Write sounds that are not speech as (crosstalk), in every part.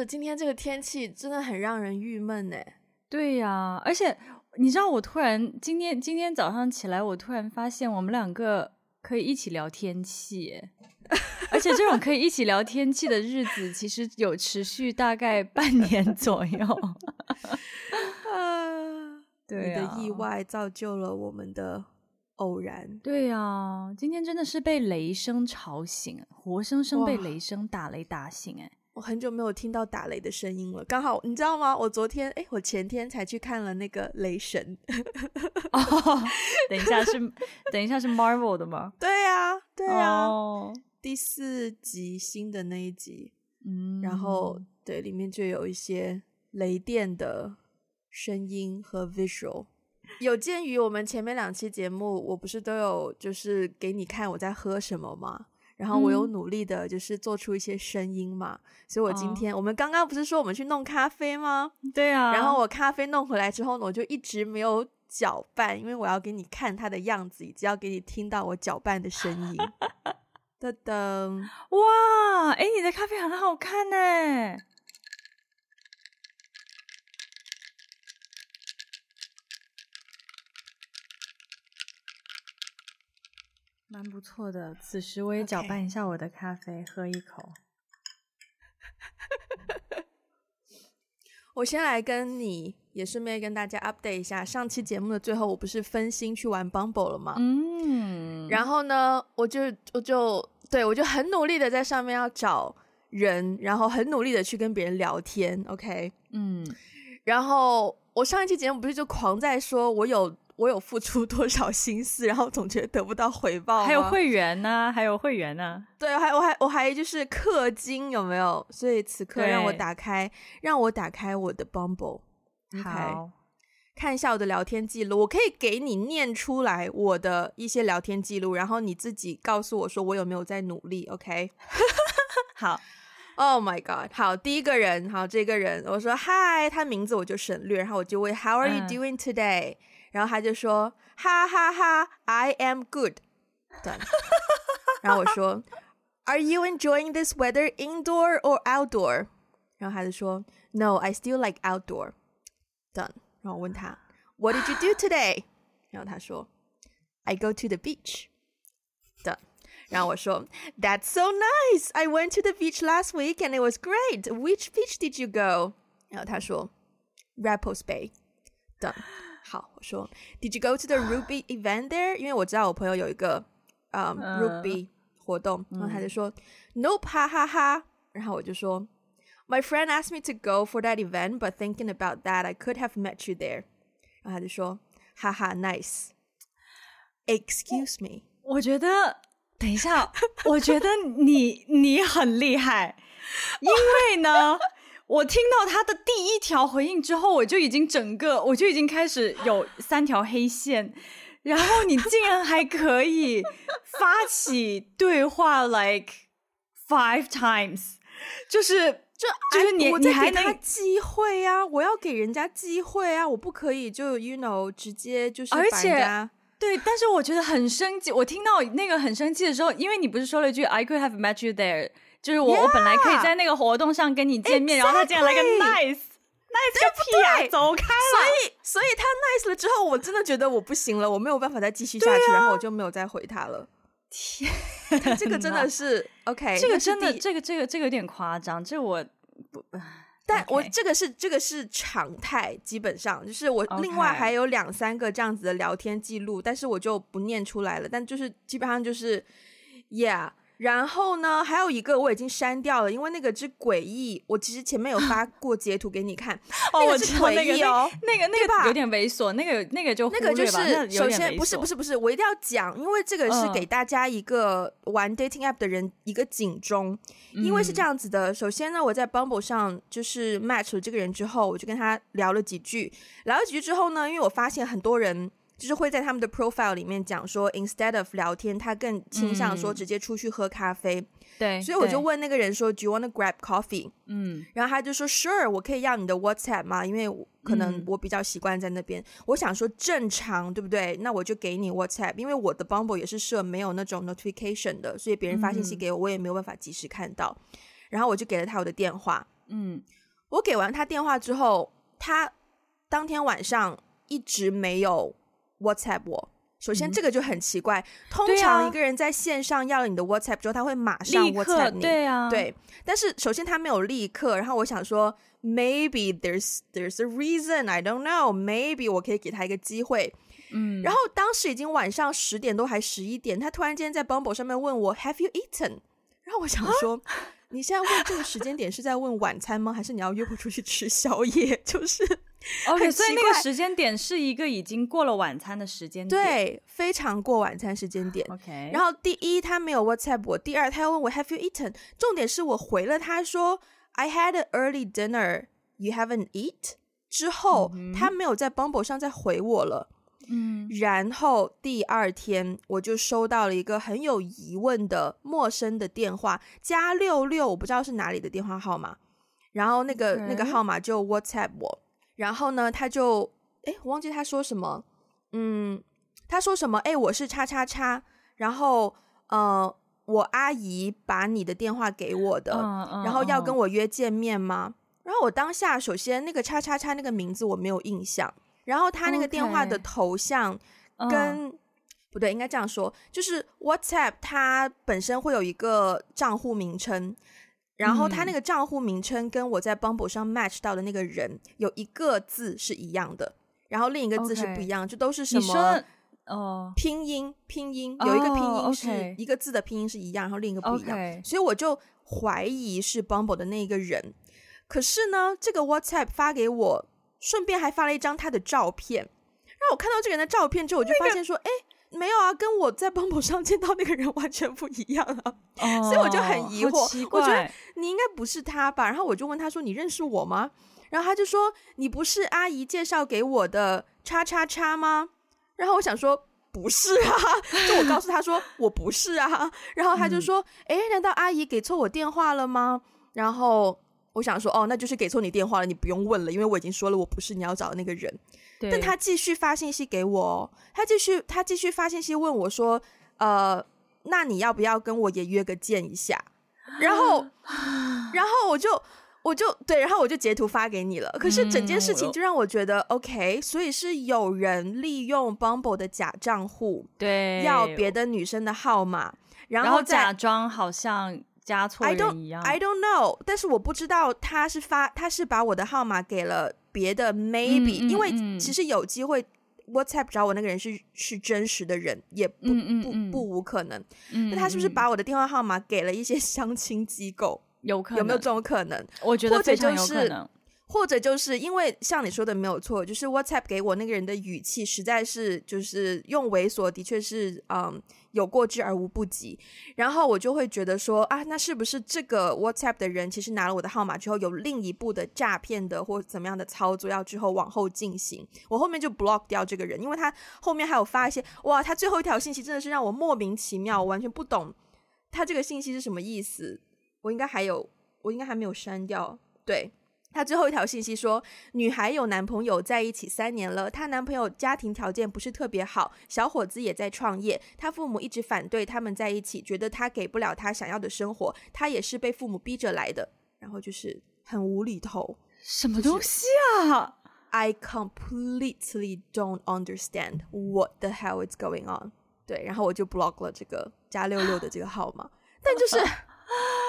是，今天这个天气真的很让人郁闷呢。对呀，而且你知道，我突然今天今天早上起来，我突然发现我们两个可以一起聊天气，(laughs) 而且这种可以一起聊天气的日子，其实有持续大概半年左右。啊，(laughs) 对啊，你的意外造就了我们的偶然。对呀，今天真的是被雷声吵醒，活生生被雷声打雷打醒，哎。我很久没有听到打雷的声音了，刚好你知道吗？我昨天哎，我前天才去看了那个《雷神》哦。(laughs) 等一下是等一下是 Marvel 的吗？对呀、啊，对呀、啊，oh. 第四集新的那一集，嗯，然后对，里面就有一些雷电的声音和 visual。有鉴于我们前面两期节目，我不是都有就是给你看我在喝什么吗？然后我有努力的，就是做出一些声音嘛，嗯、所以我今天、哦、我们刚刚不是说我们去弄咖啡吗？对啊。然后我咖啡弄回来之后呢，我就一直没有搅拌，因为我要给你看它的样子，以及要给你听到我搅拌的声音。(laughs) 噔噔，哇，哎，你的咖啡很好看呢。蛮不错的。此时我也搅拌一下我的咖啡.喝一口。(laughs) 我先来跟你，也顺便跟大家 update 一下。上期节目的最后，我不是分心去玩 Bumble 了吗？嗯。然后呢，我就我就对我就很努力的在上面要找人，然后很努力的去跟别人聊天。OK。嗯。然后我上一期节目不是就狂在说我有。我有付出多少心思，然后总觉得得不到回报。还有会员呢、啊，还有会员呢、啊。对，还我还我还就是氪金有没有？所以此刻让我打开，让我打开我的 Bumble，好，看一下我的聊天记录。我可以给你念出来我的一些聊天记录，然后你自己告诉我说我有没有在努力。OK，(laughs) 好。Oh my God，好，第一个人，好，这个人，我说 Hi，他名字我就省略，然后我就问 How are you doing today？、嗯然后他就说：“哈哈哈，I am good。”对。然后我说：“Are you enjoying this weather indoor or outdoor？” 然后他就说：“No, I still like outdoor。” Done。然后我问他：“What did you do today？” 然后他说：“I go to the beach。” Done。然后我说：“That's so nice. I went to the beach last week and it was great. Which beach did you go？” 然后他说：“Rapples Bay。” Done。 好，我说，Did you go to the Ruby event there？因为我知道我朋友有一个，嗯、um,，Ruby 活动，然后他就说、嗯、，Nope，哈哈哈。然后我就说，My friend asked me to go for that event, but thinking about that, I could have met you there。然后他就说，哈哈，Nice。Excuse me，我，我觉得，等一下，我觉得你你很厉害，因为呢。我听到他的第一条回应之后，我就已经整个，我就已经开始有三条黑线，然后你竟然还可以发起对话，like five times，就是就就是你你还能机会啊，我要给人家机会啊，我不可以就 you know 直接就是而且对，但是我觉得很生气，我听到那个很生气的时候，因为你不是说了一句 I could have met you there。就是我我本来可以在那个活动上跟你见面然后他竟然来个 nice，nice nice 个屁啊，走开了。所以，所以他 nice 了之后，我真的觉得我不行了，我没有办法再继续下去，啊、然后我就没有再回他了。天，(laughs) 这个真的是 OK，这个真的，这个这个这个有点夸张，这我不，但我这个是这个是常态，基本上就是我另外还有两三个这样子的聊天记录.但是我就不念出来了，但就是基本上就是，Yeah。然后呢，还有一个我已经删掉了，因为那个之诡异。我其实前面有发 (laughs) 过截图给你看，哦，那个是诡异哦，那个那个那个有点猥琐，那个那个就那个就是首先不是不是不是，我一定要讲，因为这个是给大家一个玩 dating app 的人一个警钟，嗯，因为是这样子的。首先呢，我在 Bumble 上就是 match 了这个人之后，我就跟他聊了几句，聊了几句之后呢，因为我发现很多人。就是会在他们的 profile 里面讲说，instead of 聊天，他更倾向说直接出去喝咖啡。对，所以我就问那个人说，Do you want to grab coffee？嗯，然后他就说，Sure，我可以要你的 WhatsApp 吗？因为可能我比较习惯在那边。嗯、我想说正常，对不对？那我就给你 WhatsApp，因为我的 Bumble 也是设没有那种 notification 的，所以别人发信息给我，嗯、我也没有办法及时看到。然后我就给了他我的电话。嗯，我给完他电话之后，他当天晚上一直没有 WhatsApp 我。首先，这个就很奇怪。嗯、通常一个人在线上要了你的 WhatsApp 之后，他会马上 WhatsApp 你。对啊，对。但是首先他没有立刻，然后我想说，maybe there's there's a reason I don't know. Maybe 我可以给他一个机会。嗯。然后当时已经晚上十点多还十一点，他突然间在 Bumble 上面问我 Have you eaten？然后我想说，你现在问这个时间点是在问晚餐吗？还是你要约我出去吃宵夜？(laughs) 就是。(laughs) OK，所以那个时间点是一个已经过了晚餐的时间点，对，非常过晚餐时间点。OK，然后第一他没有 WhatsApp 我，第二他要问我 Have you eaten？重点是我回了他说 I had an early dinner. You haven't eat？之后、嗯、他没有在 Bumble 上再回我了。嗯，然后第二天我就收到了一个很有疑问的陌生的电话，加六六，我不知道是哪里的电话号码。然后那个.那个号码就 WhatsApp 我。然后呢，他就哎，我忘记他说什么，嗯，他说什么？哎，我是叉叉叉，然后呃，我阿姨把你的电话给我的，嗯嗯、然后要跟我约见面吗？嗯、然后我当下首先那个叉叉叉那个名字我没有印象，然后他那个电话的头像跟、嗯、不对，应该这样说，就是 WhatsApp 它本身会有一个账户名称。然后他那个账户名称跟我在 Bumble 上 match 到的那个人有一个字是一样的，然后另一个字是不一样，就.都是什么哦拼音拼音有一个拼音是、oh. 一个字的拼音是一样，然后另一个不一样.所以我就怀疑是 Bumble 的那一个人。可是呢，这个 WhatsApp 发给我，顺便还发了一张他的照片，让我看到这个人的照片之后，我就发现说，哎、那个。没有啊，跟我在 Bumble 上见到那个人完全不一样啊，oh, 所以我就很疑惑，我觉得你应该不是他吧？然后我就问他说：“你认识我吗？”然后他就说：“你不是阿姨介绍给我的叉叉叉吗？”然后我想说：“不是啊。”就我告诉他说：“我不是啊。”然后他就说：“哎、嗯，难道阿姨给错我电话了吗？”然后我想说：“哦，那就是给错你电话了，你不用问了，因为我已经说了我不是你要找的那个人。”但他继续发信息给我，他继续他继续发信息问我说：“呃，那你要不要跟我也约个见一下？”然后，(laughs) 然后我就我就对，然后我就截图发给你了。可是整件事情就让我觉得、嗯、OK，所以是有人利用 Bumble 的假账户，对，要别的女生的号码，然后假装好像加错人一样。I don't, I don't know，但是我不知道他是发他是把我的号码给了。别的 maybe，、嗯、因为其实有机会 WhatsApp 找我那个人是是真实的人，也不、嗯、不不，无可能。那、嗯、他是不是把我的电话号码给了一些相亲机构？有可能，有没有这种可能？我觉得非常有可能。或者就是因为像你说的没有错，就是 WhatsApp 给我那个人的语气实在是就是用猥琐的确是嗯有过之而无不及，然后我就会觉得说啊，那是不是这个 WhatsApp 的人其实拿了我的号码之后有另一步的诈骗的或怎么样的操作要之后往后进行，我后面就 block 掉这个人，因为他后面还有发一些哇，他最后一条信息真的是让我莫名其妙，我完全不懂他这个信息是什么意思，我应该还有我应该还没有删掉，对。他最后一条信息说，女孩有男朋友在一起三年了，她男朋友家庭条件不是特别好，小伙子也在创业，她父母一直反对他们在一起，觉得他给不了她想要的生活，她也是被父母逼着来的，然后就是很无厘头，什么东西啊？I completely don't understand what the hell is going on。对，然后我就 block 了这个加六六的这个号码，但就是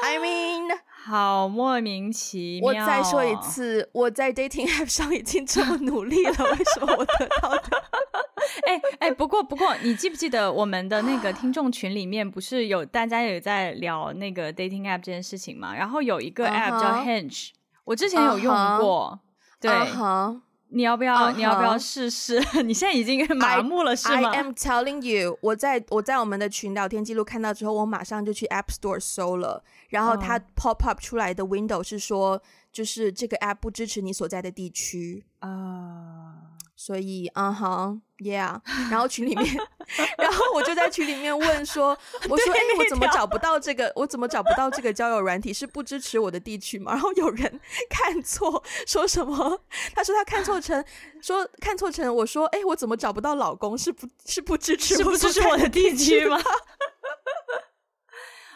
，I mean。好莫名其妙！我再说一次，我在 dating app 上已经这么努力了，为什么我得到的？(laughs) 哎哎、欸，不过不过，你记不记得我们的那个听众群里面不是有大家有在聊那个 dating app 这件事情吗？然后有一个 app 叫 Hinge，、uh -huh. 我之前有用过，uh -huh. 对。Uh -huh. 你要不要？Uh -huh. 你要不要试试？(laughs) 你现在已经麻木了是吗 I, am telling you，我在我在我们的群聊天记录看到之后，我马上就去 App Store 搜了，然后它 pop up 出来的 window 是说，就是这个 app 不支持你所在的地区啊。Uh. 所以，嗯哼，Yeah，(laughs) 然后群里面，(laughs) 然后我就在群里面问说，(laughs) 我说，哎、欸，我怎么找不到这个？我怎么找不到这个交友软体？是不支持我的地区吗？然后有人看错，说什么？他说他看错成，说看错成，我说，哎、欸，我怎么找不到老公？是不，是不支持，是不支持我的地区吗？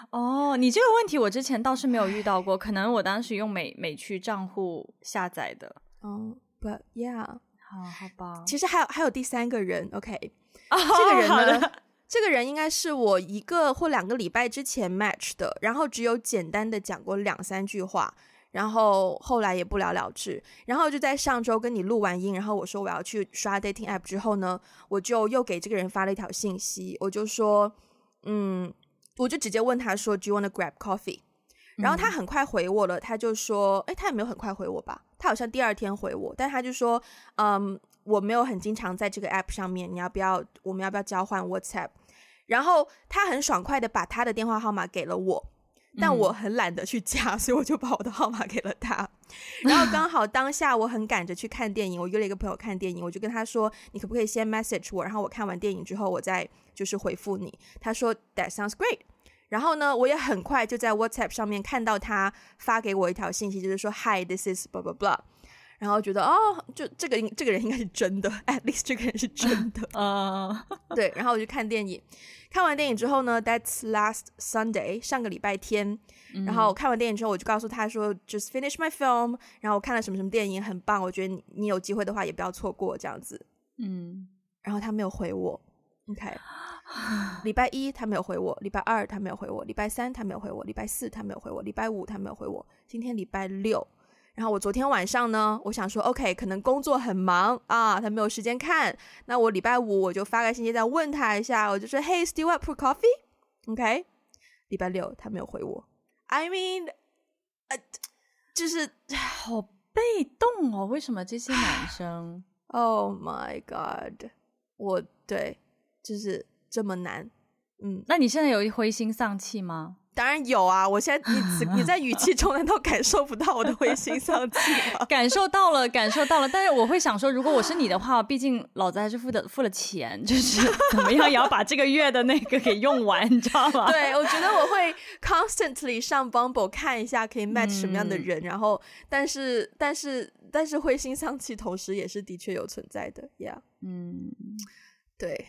哦，你这个问题我之前倒是没有遇到过，可能我当时用美美区账户下载的。哦、oh,，But yeah。好好吧，其实还有还有第三个人，OK，、oh, 这个人呢，这个人应该是我一个或两个礼拜之前 match 的，然后只有简单的讲过两三句话，然后后来也不了了之，然后就在上周跟你录完音，然后我说我要去刷 dating app 之后呢，我就又给这个人发了一条信息，我就说，嗯，我就直接问他说，Do you wanna grab coffee？然后他很快回我了，他就说，哎，他也没有很快回我吧。他好像第二天回我，但他就说，嗯，我没有很经常在这个 app 上面，你要不要？我们要不要交换 WhatsApp？然后他很爽快的把他的电话号码给了我，但我很懒得去加，嗯、所以我就把我的号码给了他。然后刚好当下我很赶着去看电影，我约了一个朋友看电影，我就跟他说，你可不可以先 message 我，然后我看完电影之后，我再就是回复你。他说 That sounds great。然后呢，我也很快就在 WhatsApp 上面看到他发给我一条信息，就是说 Hi，this is blah blah blah。然后觉得哦，就这个这个人应该是真的，(laughs) at least 这个人是真的。嗯，(laughs) 对。然后我就看电影，看完电影之后呢，That's last Sunday，上个礼拜天。然后看完电影之后，我就告诉他说，Just finish my film。然后我看了什么什么电影，很棒，我觉得你你有机会的话也不要错过这样子。嗯。然后他没有回我，OK。礼拜一他没有回我，礼拜二他没有回我，礼拜三他没有回我，礼拜四他没有回我，礼拜五他没有回我。今天礼拜六，然后我昨天晚上呢，我想说，OK，可能工作很忙啊，他没有时间看。那我礼拜五我就发个信息再问他一下，我就说，Hey，still up for coffee？OK？礼拜六他没有回我，I mean，呃，就是 (sighs) 好被动哦。为什么这些男生？(sighs) Oh my God！我对，就是。这么难，嗯，那你现在有灰心丧气吗？当然有啊！我现在你你在语气中 (laughs) 难道感受不到我的灰心丧气吗？(laughs) 感受到了，感受到了。但是我会想说，如果我是你的话，毕竟老子还是付的付了钱，就是 (laughs) 怎么样也要把这个月的那个给用完，你知道吗？对，我觉得我会 constantly 上 Bumble 看一下可以 match 什么样的人，嗯、然后但是但是但是灰心丧气同时也是的确有存在的，Yeah，嗯，对。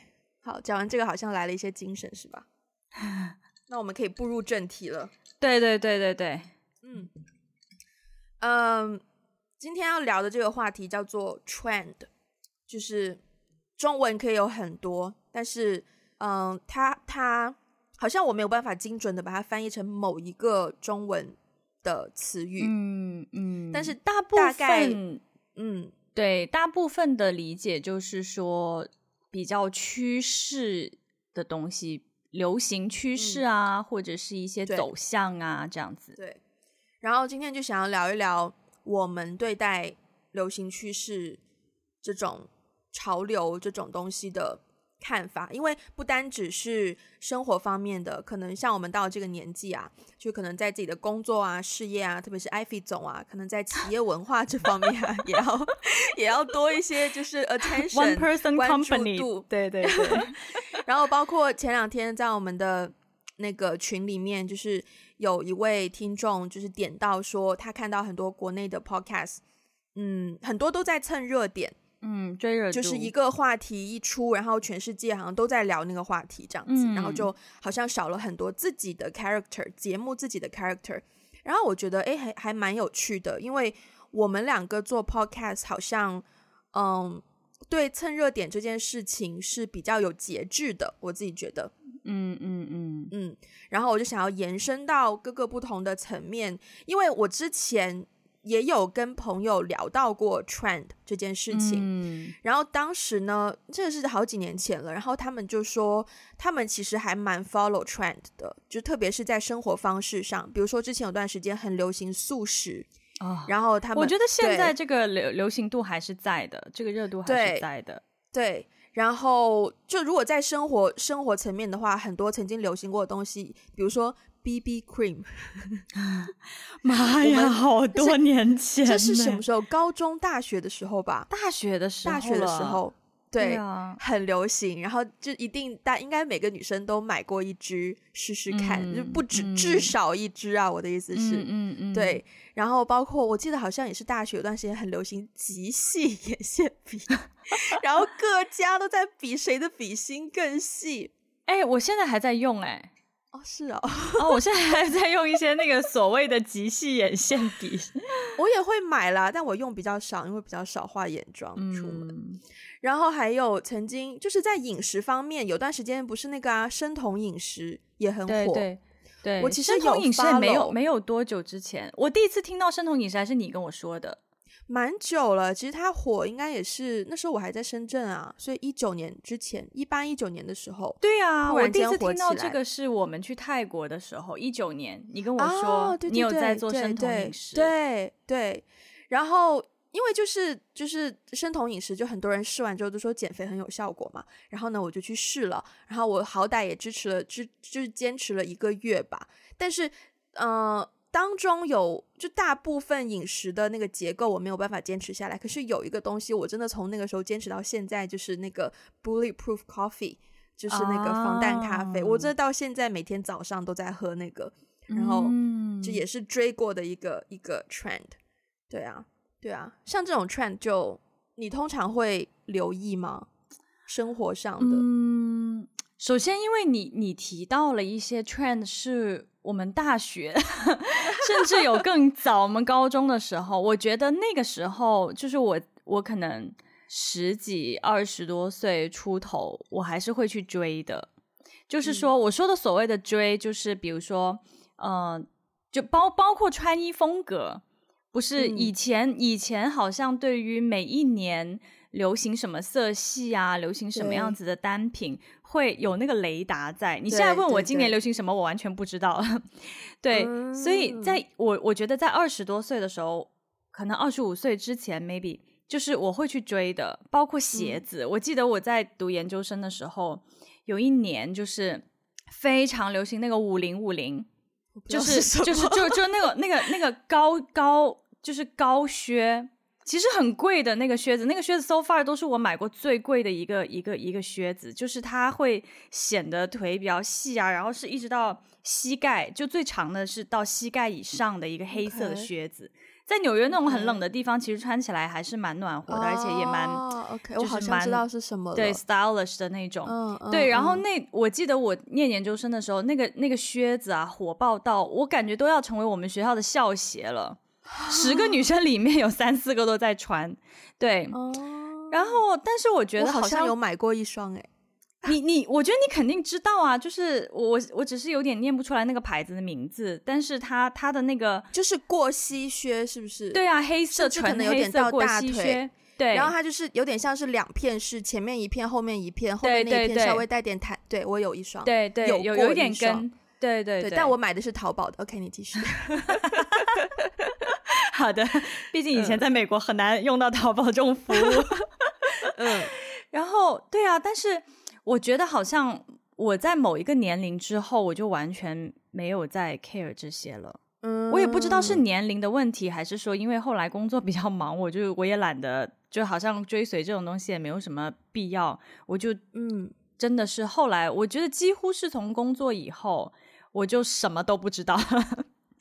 好，讲完这个好像来了一些精神，是吧？(laughs) 那我们可以步入正题了。对对对对对，嗯嗯，今天要聊的这个话题叫做 trend，就是中文可以有很多，但是嗯，它它好像我没有办法精准的把它翻译成某一个中文的词语。嗯嗯，但是大部分嗯，对，大部分的理解就是说。比较趋势的东西，流行趋势啊，嗯、或者是一些走向啊，这样子。对。然后今天就想要聊一聊我们对待流行趋势这种潮流这种东西的看法，因为不单只是生活方面的，可能像我们到这个年纪啊，就可能在自己的工作啊、事业啊，特别是 Ivy 总啊，可能在企业文化这方面啊，(laughs) 也要也要多一些，就是 attention One person company 关注度，对对对。(laughs) 然后包括前两天在我们的那个群里面，就是有一位听众就是点到说，他看到很多国内的 podcast，嗯，很多都在蹭热点。嗯，追热就是一个话题一出，然后全世界好像都在聊那个话题这样子，嗯、然后就好像少了很多自己的 character 节目自己的 character，然后我觉得哎还还蛮有趣的，因为我们两个做 podcast 好像嗯对蹭热点这件事情是比较有节制的，我自己觉得，嗯嗯嗯嗯，然后我就想要延伸到各个不同的层面，因为我之前。也有跟朋友聊到过 trend 这件事情，嗯，然后当时呢，这个是好几年前了，然后他们就说，他们其实还蛮 follow trend 的，就特别是在生活方式上，比如说之前有段时间很流行素食，哦，然后他们我觉得现在这个流流行度还是在的，这个热度还是在的，对。对然后就如果在生活生活层面的话，很多曾经流行过的东西，比如说 BB cream，(laughs) 妈呀，好多年前，这是什么时候？高中、大学的时候吧？大学的时候，大学的时候。对，对啊，很流行，然后就一定大应该每个女生都买过一支试试看，嗯、就不止、嗯、至少一支啊！我的意思是，嗯嗯，嗯对，然后包括我记得好像也是大学有段时间很流行极细眼线笔，(laughs) 然后各家都在比谁的笔芯更细。哎，我现在还在用哎、欸，哦是哦，(laughs) 哦我现在还在用一些那个所谓的极细眼线笔，(laughs) 我也会买啦，但我用比较少，因为比较少画眼妆出门。嗯然后还有曾经就是在饮食方面，有段时间不是那个啊，生酮饮食也很火。对对，对我其实有生酮饮食没有没有多久之前，我第一次听到生酮饮食还是你跟我说的，蛮久了。其实它火应该也是那时候我还在深圳啊，所以一九年之前，一八一九年的时候。对啊，我第一次听到这个是我们去泰国的时候，一九年，你跟我说、你有在做生酮饮食，对对，对，对，然后。因为就是就是生酮饮食，就很多人试完之后都说减肥很有效果嘛。然后呢，我就去试了。然后我好歹也支持了，支就是坚持了一个月吧。但是，呃，当中有就大部分饮食的那个结构我没有办法坚持下来。可是有一个东西我真的从那个时候坚持到现在，就是那个 Bulletproof Coffee，就是那个防弹咖啡。Oh. 我这到现在每天早上都在喝那个，然后就也是追过的一个一个 trend。对啊。对啊，像这种 trend 就你通常会留意吗？生活上的，嗯，首先因为你你提到了一些 trend 是我们大学，甚至有更早，我们高中的时候，我觉得那个时候就是我我可能十几二十多岁出头，我还是会去追的。就是说，嗯、我说的所谓的追，就是比如说，嗯、呃，就包包括穿衣风格。不是以前，嗯、以前好像对于每一年流行什么色系啊，流行什么样子的单品，会有那个雷达在。你现在问我今年流行什么，我完全不知道。(laughs) 对，所以在我我觉得在二十多岁的时候，可能二十五岁之前，maybe 就是我会去追的，包括鞋子。嗯、我记得我在读研究生的时候，有一年就是非常流行那个五零五零，就是就是就就那个那个那个高高。就是高靴，其实很贵的那个靴子，那个靴子 so far 都是我买过最贵的一个一个一个靴子，就是它会显得腿比较细啊，然后是一直到膝盖，就最长的是到膝盖以上的一个黑色的靴子，在纽约那种很冷的地方，其实穿起来还是蛮暖和的，而且也蛮，OK，我好像知道是什么了，对，stylish 的那种，对，然后那我记得我念研究生的时候，那个那个靴子啊，火爆到我感觉都要成为我们学校的校鞋了。十个女生里面有三四个都在穿，对，哦、然后但是我觉得好像，好像有买过一双诶，你你我觉得你肯定知道啊，就是我我只是有点念不出来那个牌子的名字，但是它它的那个就是过膝靴是不是？对啊，黑色纯黑色过膝靴，对，然后它就是有点像是两片式，前面一片，后面一片，后面那一片稍微带点弹，对，对我有一双，对对，有有有点跟，对对对，对，但我买的是淘宝的，OK，你继续。(laughs) (laughs) (laughs) 好的，毕竟以前在美国很难用到淘宝这种服务。(laughs) 嗯，(laughs) 然后对啊，但是我觉得好像我在某一个年龄之后，我就完全没有再 care 这些了。嗯，我也不知道是年龄的问题，还是说因为后来工作比较忙，我就我也懒得，就好像追随这种东西也没有什么必要。我就嗯，真的是后来，我觉得几乎是从工作以后，我就什么都不知道。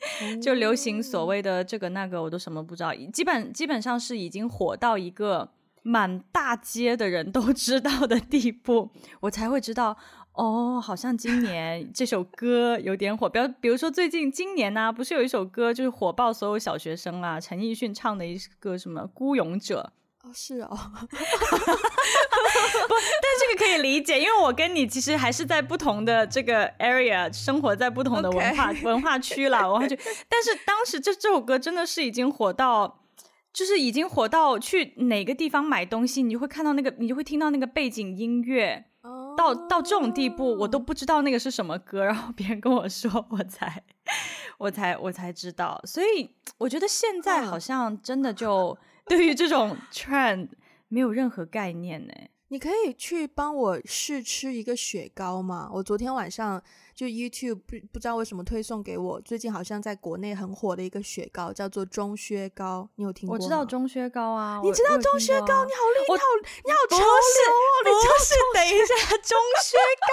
(laughs) 就流行所谓的这个那个，我都什么不知道，基本基本上是已经火到一个满大街的人都 (laughs) 知道的地步，我才会知道哦，好像今年这首歌有点火。比如比如说最近今年呢、啊，不是有一首歌就是火爆所有小学生啊，陈奕迅唱的一个什么《孤勇者》。哦，是哦，(laughs) 不，但这个可以理解，因为我跟你其实还是在不同的这个 area 生活在不同的文化. (laughs) 文化区啦，文化区。但是当时这这首歌真的是已经火到，就是已经火到去哪个地方买东西，你就会看到那个，你就会听到那个背景音乐，oh. 到到这种地步，我都不知道那个是什么歌，然后别人跟我说，我才我才我才知道。所以我觉得现在好像真的就。(laughs) 对于这种 trend 没有任何概念呢。你可以去帮我试吃一个雪糕吗？我昨天晚上。就 YouTube 不不知道为什么推送给我，最近好像在国内很火的一个雪糕叫做钟薛高，你有听过吗？我知道钟薛高啊，你知道钟薛高？啊、你好厉害，你好你好潮流哦！你就是等一下，(laughs) 钟薛高，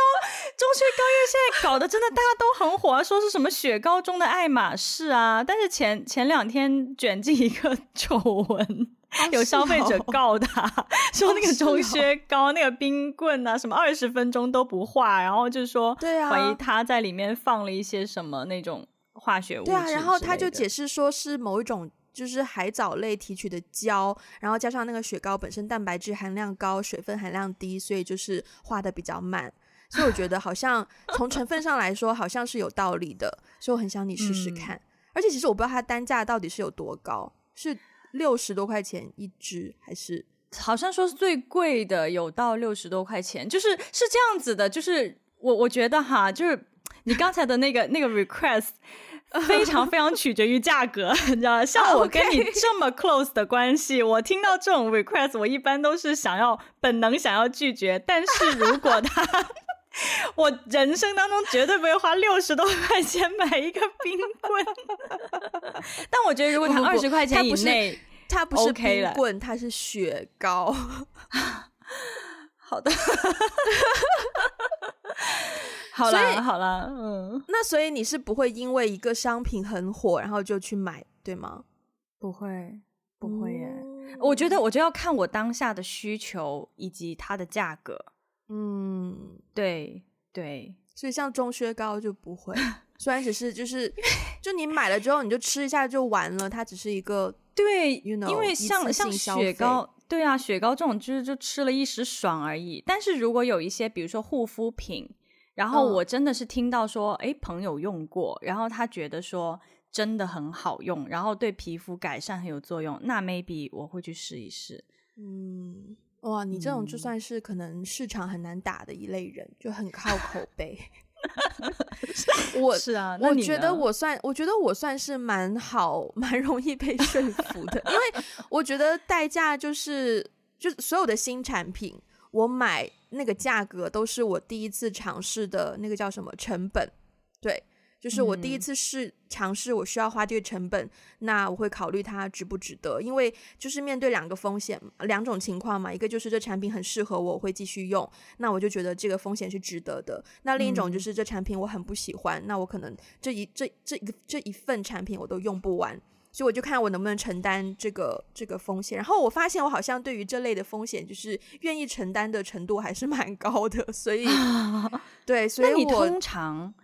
钟薛高，因为现在搞得真的大家都很火，说是什么雪糕中的爱马仕啊，但是前前两天卷进一个 (laughs) 丑闻。有消费者告他，哦、(laughs) 说那个钟薛高、哦、那个冰棍啊，什么二十分钟都不化，然后就说，对啊，怀疑他在里面放了一些什么那种化学物质。对啊，然后他就解释说是某一种就是海藻类提取的胶，然后加上那个雪糕本身蛋白质含量高，水分含量低，所以就是化的比较慢。所以我觉得好像 (laughs) 从成分上来说，好像是有道理的。所以我很想你试试看。嗯、而且其实我不知道它单价到底是有多高，是。六十多块钱一支，还是好像说是最贵的，有到六十多块钱，就是是这样子的。就是我我觉得哈，就是你刚才的那个那个 request (laughs) 非常非常取决于价格，(laughs) 你知道吗？像我跟你这么 close 的关系，我听到这种 request，我一般都是想要本能想要拒绝。但是如果他，(laughs) (laughs) 我人生当中绝对不会花六十多块钱买一个冰棍。(laughs) 但我觉得，如果他二十块钱以内，它不是冰棍，它是雪糕。(laughs) 好的，好了，好了，嗯。那所以你是不会因为一个商品很火，然后就去买，对吗？不会，不会耶。嗯、我觉得，我就要看我当下的需求以及它的价格。嗯，对对。所以像钟薛高就不会。(laughs) 虽然只是就是，就你买了之后你就吃一下就完了，它只是一个 (laughs) 对，you know, 因为像像雪糕，对啊，雪糕这种就是就吃了一时爽而已。但是如果有一些比如说护肤品，然后我真的是听到说，哎、嗯，朋友用过，然后他觉得说真的很好用，然后对皮肤改善很有作用，那 maybe 我会去试一试。嗯，哇，你这种就算是可能市场很难打的一类人，就很靠口 (laughs) 碑。我是啊，我觉得我算，我觉得我算是蛮好，蛮容易被说服的，因为 (laughs) 我觉得代价就是，就所有的新产品，我买那个价格都是我第一次尝试的那个叫什么成本，对。就是我第一次试尝试，我需要花这个成本，嗯、那我会考虑它值不值得，因为就是面对两个风险，两种情况嘛，一个就是这产品很适合我，我会继续用，那我就觉得这个风险是值得的。那另一种就是这产品我很不喜欢，嗯、那我可能这一这这这一份产品我都用不完，所以我就看我能不能承担这个这个风险。然后我发现我好像对于这类的风险，就是愿意承担的程度还是蛮高的，所以 (laughs) 对，所以我通常。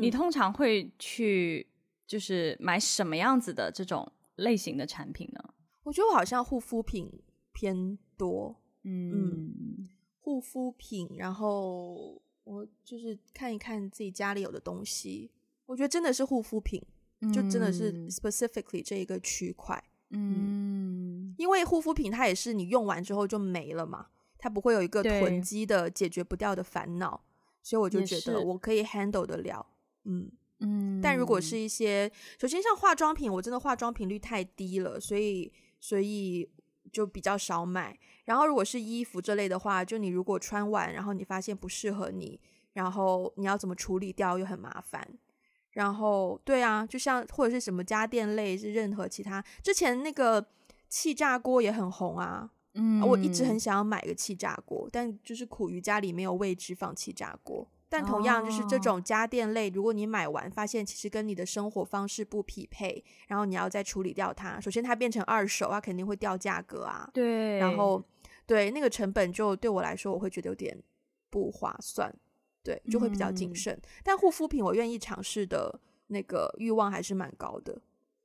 你通常会去就是买什么样子的这种类型的产品呢？我觉得我好像护肤品偏多，嗯，嗯，护肤品，然后我就是看一看自己家里有的东西，我觉得真的是护肤品，嗯、就真的是 specifically 这一个区块，嗯，嗯，因为护肤品它也是你用完之后就没了嘛，它不会有一个囤积的解决不掉的烦恼，所以我就觉得我可以 handle 得了。嗯嗯，但如果是一些，首先像化妆品，我真的化妆频率太低了，所以所以就比较少买。然后如果是衣服这类的话，就你如果穿完，然后你发现不适合你，然后你要怎么处理掉又很麻烦。然后对啊，就像或者是什么家电类，是任何其他，之前那个气炸锅也很红啊。嗯，我一直很想要买个气炸锅，但就是苦于家里没有位置放气炸锅。但同样就是这种家电类，如果你买完发现其实跟你的生活方式不匹配，然后你要再处理掉它，首先它变成二手，它肯定会掉价格啊。对，然后对那个成本就对我来说，我会觉得有点不划算，对，就会比较谨慎。嗯、但护肤品我愿意尝试的那个欲望还是蛮高的，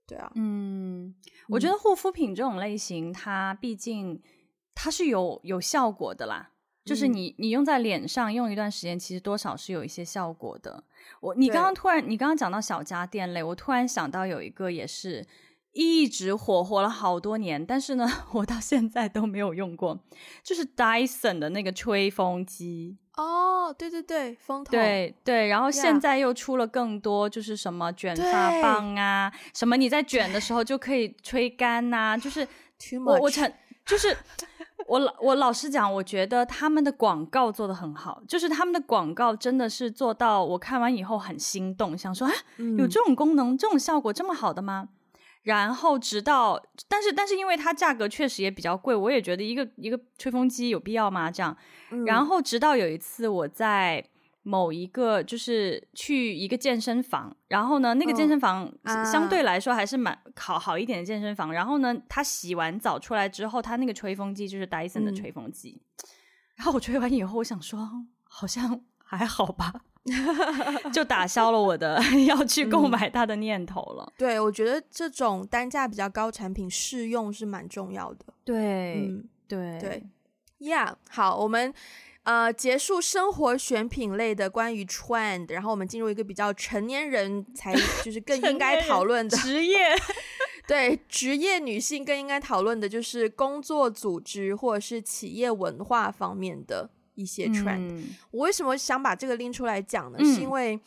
对啊，嗯，我觉得护肤品这种类型，它毕竟它是有有效果的啦。就是你，你用在脸上用一段时间，其实多少是有一些效果的。我，你刚刚突然，你刚刚讲到小家电类，我突然想到有一个也是一直火火了好多年，但是呢，(laughs) 我到现在都没有用过，就是 Dyson 的那个吹风机。哦，对对对，风筒。对对，然后现在又出了更多，就是什么卷发棒啊，什么你在卷的时候就可以吹干呐、啊，就是 (laughs) 我我成。就是我老我老实讲，我觉得他们的广告做的很好，就是他们的广告真的是做到我看完以后很心动，想说啊，有这种功能、这种效果这么好的吗？然后直到，但是但是因为它价格确实也比较贵，我也觉得一个一个吹风机有必要吗？这样，然后直到有一次我在。某一个就是去一个健身房，然后呢，那个健身房相对来说还是蛮好好一点的健身房。然后呢，他洗完澡出来之后，他那个吹风机就是 Dyson 的吹风机。嗯、然后我吹完以后，我想说好像还好吧，(laughs) 就打消了我的 (laughs) 要去购买它的念头了。嗯、对，我觉得这种单价比较高产品试用是蛮重要的。对，嗯、对对，Yeah，好，我们。呃，结束生活选品类的关于 trend，然后我们进入一个比较成年人才 (laughs) 就是更应该讨论的职业，对职业女性更应该讨论的就是工作组织或者是企业文化方面的一些 trend。嗯、我为什么想把这个拎出来讲呢？嗯、是因为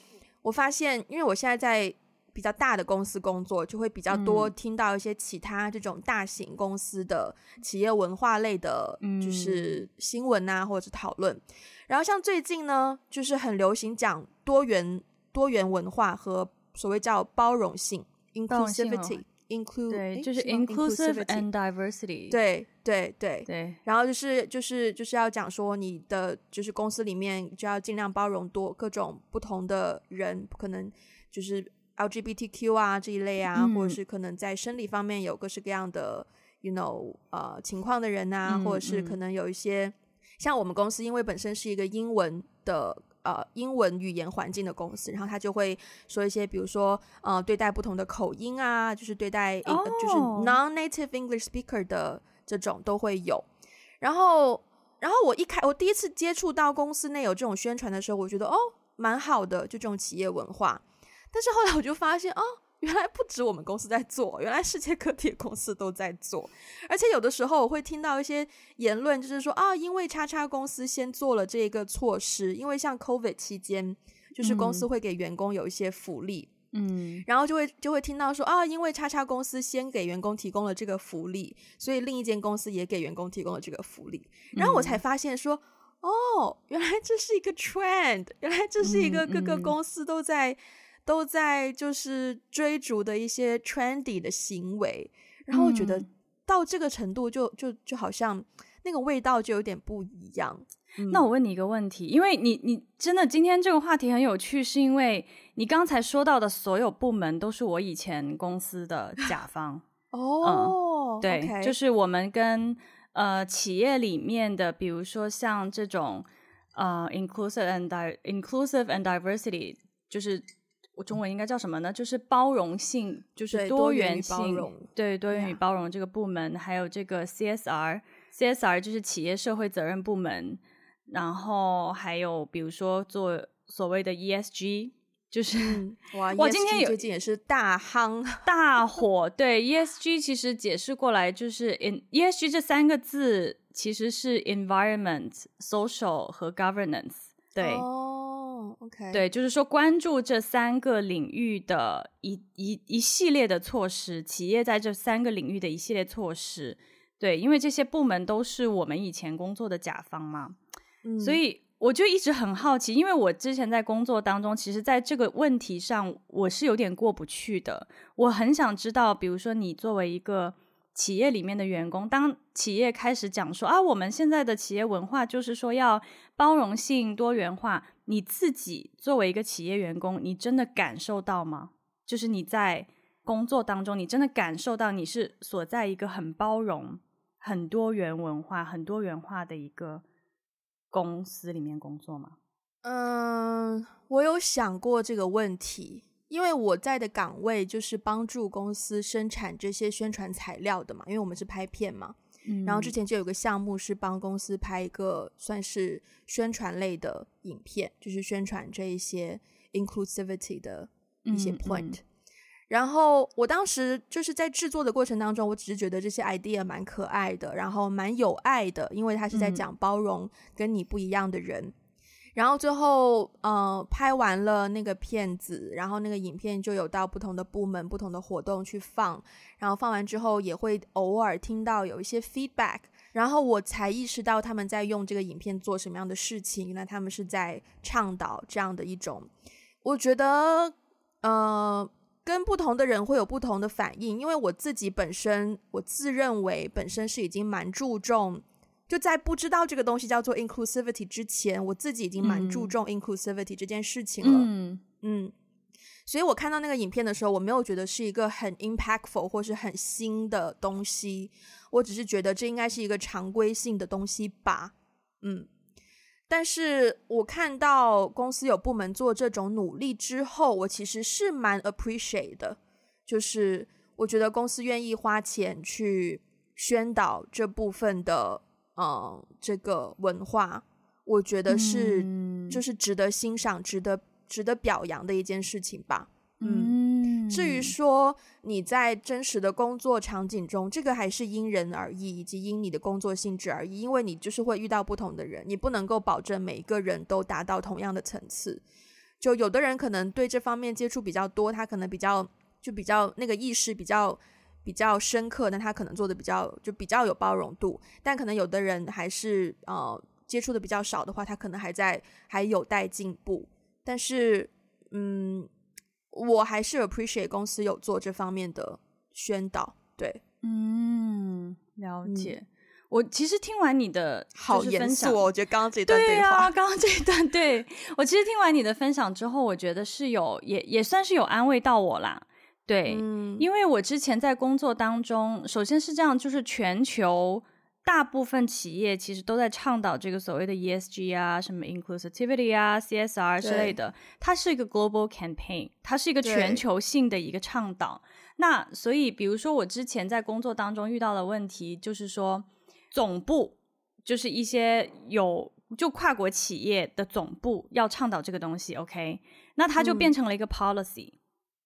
我发现，因为我现在在。比较大的公司工作，就会比较多听到一些其他这种大型公司的企业文化类的，就是新闻啊，或者是讨论。然后像最近呢，就是很流行讲多元多元文化和所谓叫包容性 （inclusivity），include 对，就是 inclusive and diversity。对对对对。然后就是就是就是要讲说，你的就是公司里面就要尽量包容多各种不同的人，不可能就是。LGBTQ 啊这一类啊，嗯、或者是可能在生理方面有各式各样的，you know，呃情况的人啊，嗯、或者是可能有一些、嗯、像我们公司，因为本身是一个英文的呃英文语言环境的公司，然后他就会说一些，比如说呃对待不同的口音啊，就是对待、哦呃、就是 non-native English speaker 的这种都会有。然后，然后我一开我第一次接触到公司内有这种宣传的时候，我觉得哦蛮好的，就这种企业文化。但是后来我就发现，哦，原来不止我们公司在做，原来世界各地的公司都在做。而且有的时候我会听到一些言论，就是说啊，因为叉叉公司先做了这个措施，因为像 COVID 期间，就是公司会给员工有一些福利，嗯，然后就会就会听到说啊，因为叉叉公司先给员工提供了这个福利，所以另一间公司也给员工提供了这个福利。然后我才发现说，哦，原来这是一个 trend，原来这是一个各个公司都在。都在就是追逐的一些 trendy 的行为，然后我觉得到这个程度就就就好像那个味道就有点不一样。嗯、那我问你一个问题，因为你你真的今天这个话题很有趣，是因为你刚才说到的所有部门都是我以前公司的甲 (laughs) 方哦、嗯，对.就是我们跟呃企业里面的，比如说像这种呃 inclusive and inclusive and diversity，就是。我中文应该叫什么呢？就是包容性，就是多元性，对多元与包容，对多元与包容这个部门还有这个 CSR，CSR 就是企业社会责任部门，然后还有比如说做所谓的 ESG，就是、嗯、哇，我，今天最近也是大夯 (laughs) 大火。对 ESG 其实解释过来就是 in ESG 这三个字其实是 environment、social 和 governance，对。Oh. OK，对，就是说关注这三个领域的一一一系列的措施，企业在这三个领域的一系列措施，对，因为这些部门都是我们以前工作的甲方嘛，嗯，所以我就一直很好奇，因为我之前在工作当中，其实在这个问题上我是有点过不去的，我很想知道，比如说你作为一个。企业里面的员工，当企业开始讲说啊，我们现在的企业文化就是说要包容性、多元化，你自己作为一个企业员工，你真的感受到吗？就是你在工作当中，你真的感受到你是所在一个很包容、很多元文化、很多元化的一个公司里面工作吗？嗯，我有想过这个问题。因为我在的岗位就是帮助公司生产这些宣传材料的嘛，因为我们是拍片嘛，嗯，然后之前就有个项目是帮公司拍一个算是宣传类的影片，就是宣传这一些 inclusivity 的一些 point。嗯嗯。然后我当时就是在制作的过程当中，我只是觉得这些 idea 蛮可爱的，然后蛮有爱的，因为他是在讲包容跟你不一样的人。然后最后呃拍完了那个片子，然后那个影片就有到不同的部门、不同的活动去放，然后放完之后也会偶尔听到有一些 feedback，然后我才意识到他们在用这个影片做什么样的事情，那他们是在倡导这样的一种，我觉得呃。跟不同的人会有不同的反应，因为我自己本身，我自认为本身是已经蛮注重，就在不知道这个东西叫做 inclusivity 之前，我自己已经蛮注重 inclusivity 这件事情了。嗯嗯，所以我看到那个影片的时候，我没有觉得是一个很 impactful 或是很新的东西，我只是觉得这应该是一个常规性的东西吧。嗯。但是我看到公司有部门做这种努力之后，我其实是蛮 appreciate 的，就是我觉得公司愿意花钱去宣导这部分的，嗯，这个文化，我觉得是就是值得欣赏、值得值得表扬的一件事情吧。嗯，至于说你在真实的工作场景中，这个还是因人而异，以及因你的工作性质而异。因为你就是会遇到不同的人，你不能够保证每一个人都达到同样的层次。就有的人可能对这方面接触比较多，他可能比较就比较那个意识比较比较深刻，那他可能做的比较就比较有包容度。但可能有的人还是呃接触的比较少的话，他可能还在还有待进步。但是嗯。我还是 appreciate 公司有做这方面的宣导，对，嗯，了解。嗯、我其实听完你的好严肃，我觉得刚刚这段对话，对啊，刚刚这一段，对，我其实听完你的分享之后，我觉得是有，也也算是有安慰到我啦。对，嗯、因为我之前在工作当中，首先是这样，就是全球。大部分企业其实都在倡导这个所谓的 ESG 啊，什么 inclusivity 啊、CSR 之类的。它是一个 global campaign，它是一个全球性的一个倡导。那所以，比如说我之前在工作当中遇到的问题，就是说总部就是一些有就跨国企业的总部要倡导这个东西，OK？那它就变成了一个 policy，嗯，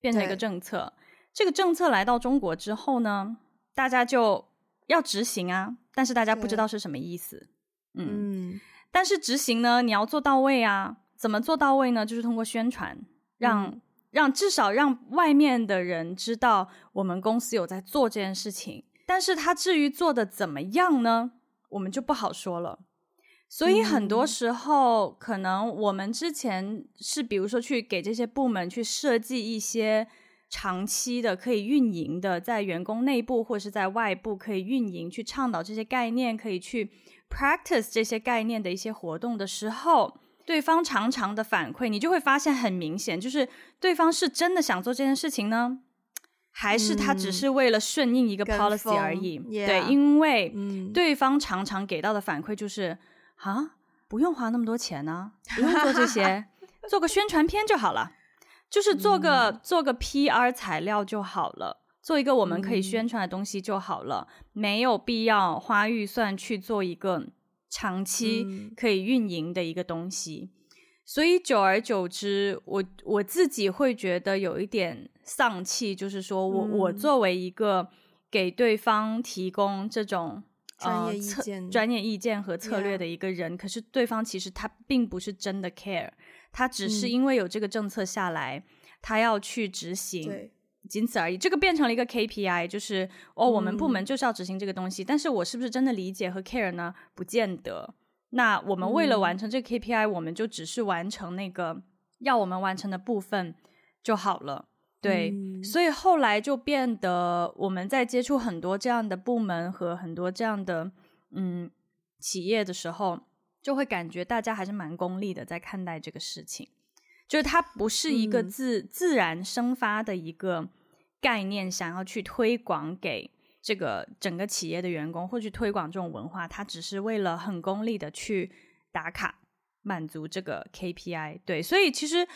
变成一个政策。这个政策来到中国之后呢，大家就要执行啊。但是大家不知道是什么意思，嗯，嗯，但是执行呢，你要做到位啊，怎么做到位呢？就是通过宣传，让、嗯、让至少让外面的人知道我们公司有在做这件事情。但是他至于做的怎么样呢，我们就不好说了。所以很多时候，嗯、可能我们之前是比如说去给这些部门去设计一些。长期的可以运营的，在员工内部或是在外部可以运营，去倡导这些概念，可以去 practice 这些概念的一些活动的时候，对方常常的反馈，你就会发现很明显，就是对方是真的想做这件事情呢，还是他只是为了顺应一个 policy 而已？嗯、对，因为对方常常给到的反馈就是啊，不用花那么多钱呢、啊，不用做这些，做个宣传片就好了。就是做个、嗯、做个 PR 材料就好了，做一个我们可以宣传的东西就好了，嗯、没有必要花预算去做一个长期可以运营的一个东西。嗯、所以久而久之，我我自己会觉得有一点丧气，就是说我、嗯、我作为一个给对方提供这种专业意见、呃、专业意见和策略的一个人.可是对方其实他并不是真的 care。他只是因为有这个政策下来，嗯、他要去执行，仅此而已。这个变成了一个 KPI，就是哦，我们部门就是要执行这个东西。嗯、但是我是不是真的理解和 care 呢？不见得。那我们为了完成这个 KPI，、嗯、我们就只是完成那个要我们完成的部分就好了。对，嗯、所以后来就变得我们在接触很多这样的部门和很多这样的嗯企业的时候。就会感觉大家还是蛮功利的在看待这个事情，就是它不是一个自、嗯、自然生发的一个概念，想要去推广给这个整个企业的员工，或去推广这种文化，它只是为了很功利的去打卡，满足这个 KPI。对，所以其实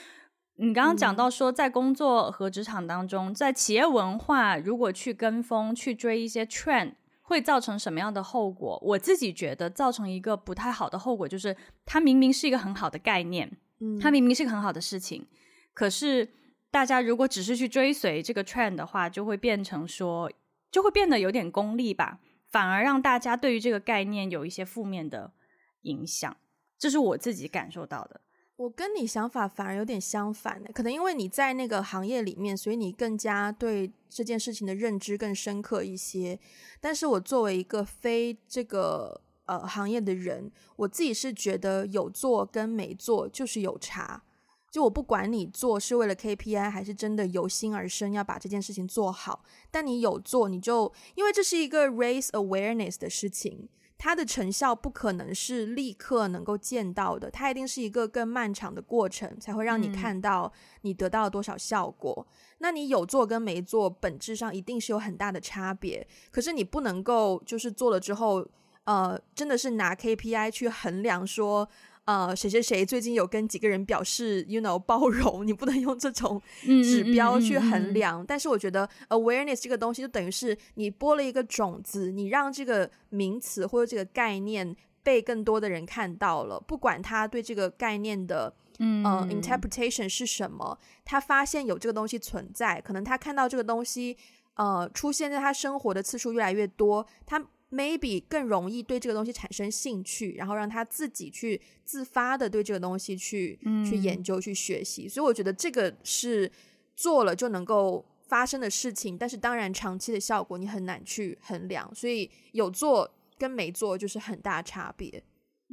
你刚刚讲到说，在工作和职场当中，在企业文化如果去跟风去追一些 trend。会造成什么样的后果？我自己觉得造成一个不太好的后果，就是它明明是一个很好的概念，嗯，它明明是一个很好的事情，可是大家如果只是去追随这个 trend 的话，就会变成说，就会变得有点功利吧，反而让大家对于这个概念有一些负面的影响，这是我自己感受到的。我跟你想法反而有点相反的，可能因为你在那个行业里面，所以你更加对这件事情的认知更深刻一些。但是我作为一个非这个呃行业的人，我自己是觉得有做跟没做就是有差。就我不管你做是为了 KPI 还是真的由心而生要把这件事情做好，但你有做，你就因为这是一个 raise awareness 的事情。它的成效不可能是立刻能够见到的，它一定是一个更漫长的过程，才会让你看到你得到了多少效果。嗯。那你有做跟没做，本质上一定是有很大的差别。可是你不能够就是做了之后，呃，真的是拿 KPI 去衡量说。呃，谁谁谁最近有跟几个人表示，you know，包容，你不能用这种指标去衡量。嗯嗯嗯嗯嗯。但是我觉得 awareness 这个东西就等于是你播了一个种子，你让这个名词或者这个概念被更多的人看到了，不管他对这个概念的嗯、呃、interpretation 是什么，他发现有这个东西存在，可能他看到这个东西呃出现在他生活的次数越来越多，他。Maybe 更容易对这个东西产生兴趣，然后让他自己去自发的对这个东西去、嗯、去研究、去学习。所以我觉得这个是做了就能够发生的事情，但是当然长期的效果你很难去衡量。所以有做跟没做就是很大差别。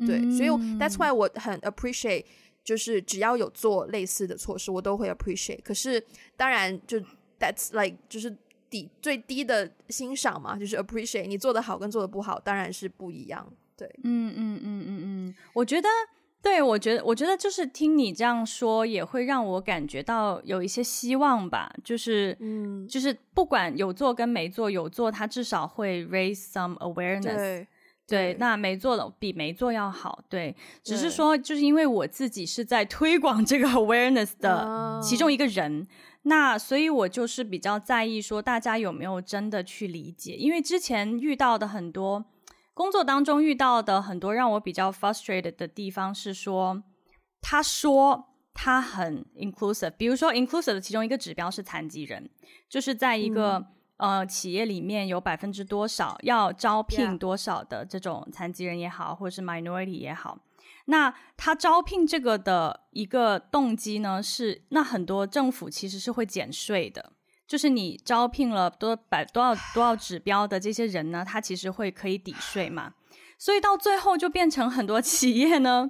对，嗯、所以 that's why 我很 appreciate，就是只要有做类似的措施，我都会 appreciate。可是当然就 that's like 就是。底最低的欣赏嘛，就是 appreciate 你做的好跟做的不好，当然是不一样。对，嗯嗯嗯嗯嗯，我觉得，对我觉得，我觉得就是听你这样说，也会让我感觉到有一些希望吧。就是，嗯，就是不管有做跟没做，有做它至少会 raise some awareness 对。那没做的比没做要好。对，只是说，就是因为我自己是在推广这个 awareness 的其中一个人。哦那所以，我就是比较在意说大家有没有真的去理解，因为之前遇到的很多工作当中遇到的很多让我比较 frustrated 的地方是说，他说他很 inclusive，比如说 inclusive 的其中一个指标是残疾人，就是在一个、嗯、呃企业里面有百分之多少要招聘多少的这种残疾人也好，或者是 minority 也好。那他招聘这个的一个动机呢，是那很多政府其实是会减税的，就是你招聘了多百多少多少指标的这些人呢，他其实会可以抵税嘛，所以到最后就变成很多企业呢，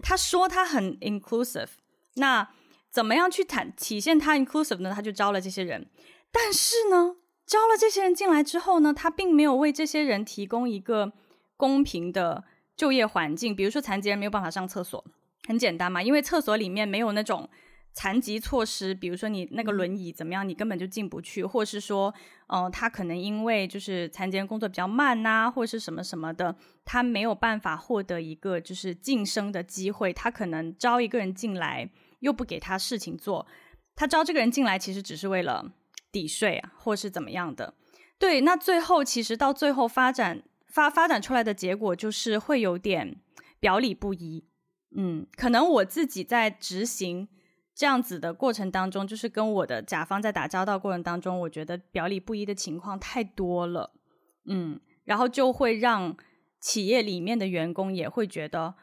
他说他很 inclusive，那怎么样去谈体现他 inclusive 呢？他就招了这些人，但是呢，招了这些人进来之后呢，他并没有为这些人提供一个公平的。就业环境，比如说残疾人没有办法上厕所，很简单嘛，因为厕所里面没有那种残疾措施，比如说你那个轮椅怎么样，你根本就进不去，或是说，嗯、呃，他可能因为就是残疾人工作比较慢呐、啊，或是什么什么的，他没有办法获得一个就是晋升的机会，他可能招一个人进来又不给他事情做，他招这个人进来其实只是为了抵税啊，或是怎么样的，对，那最后其实到最后发展。发发展出来的结果就是会有点表里不一，嗯，可能我自己在执行这样子的过程当中，就是跟我的甲方在打交道过程当中，我觉得表里不一的情况太多了，嗯，然后就会让企业里面的员工也会觉得，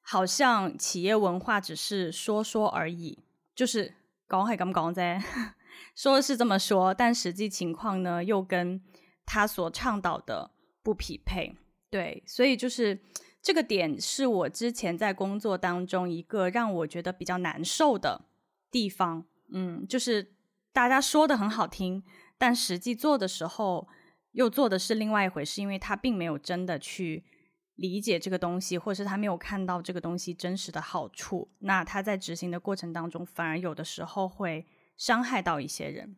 好像企业文化只是说说而已，就是讲系咁讲啫，(laughs) 说是这么说，但实际情况呢，又跟他所倡导的。不匹配，对，所以就是这个点是我之前在工作当中一个让我觉得比较难受的地方，嗯，就是大家说的很好听，但实际做的时候又做的是另外一回事，因为他并没有真的去理解这个东西，或是他没有看到这个东西真实的好处，那他在执行的过程当中，反而有的时候会伤害到一些人，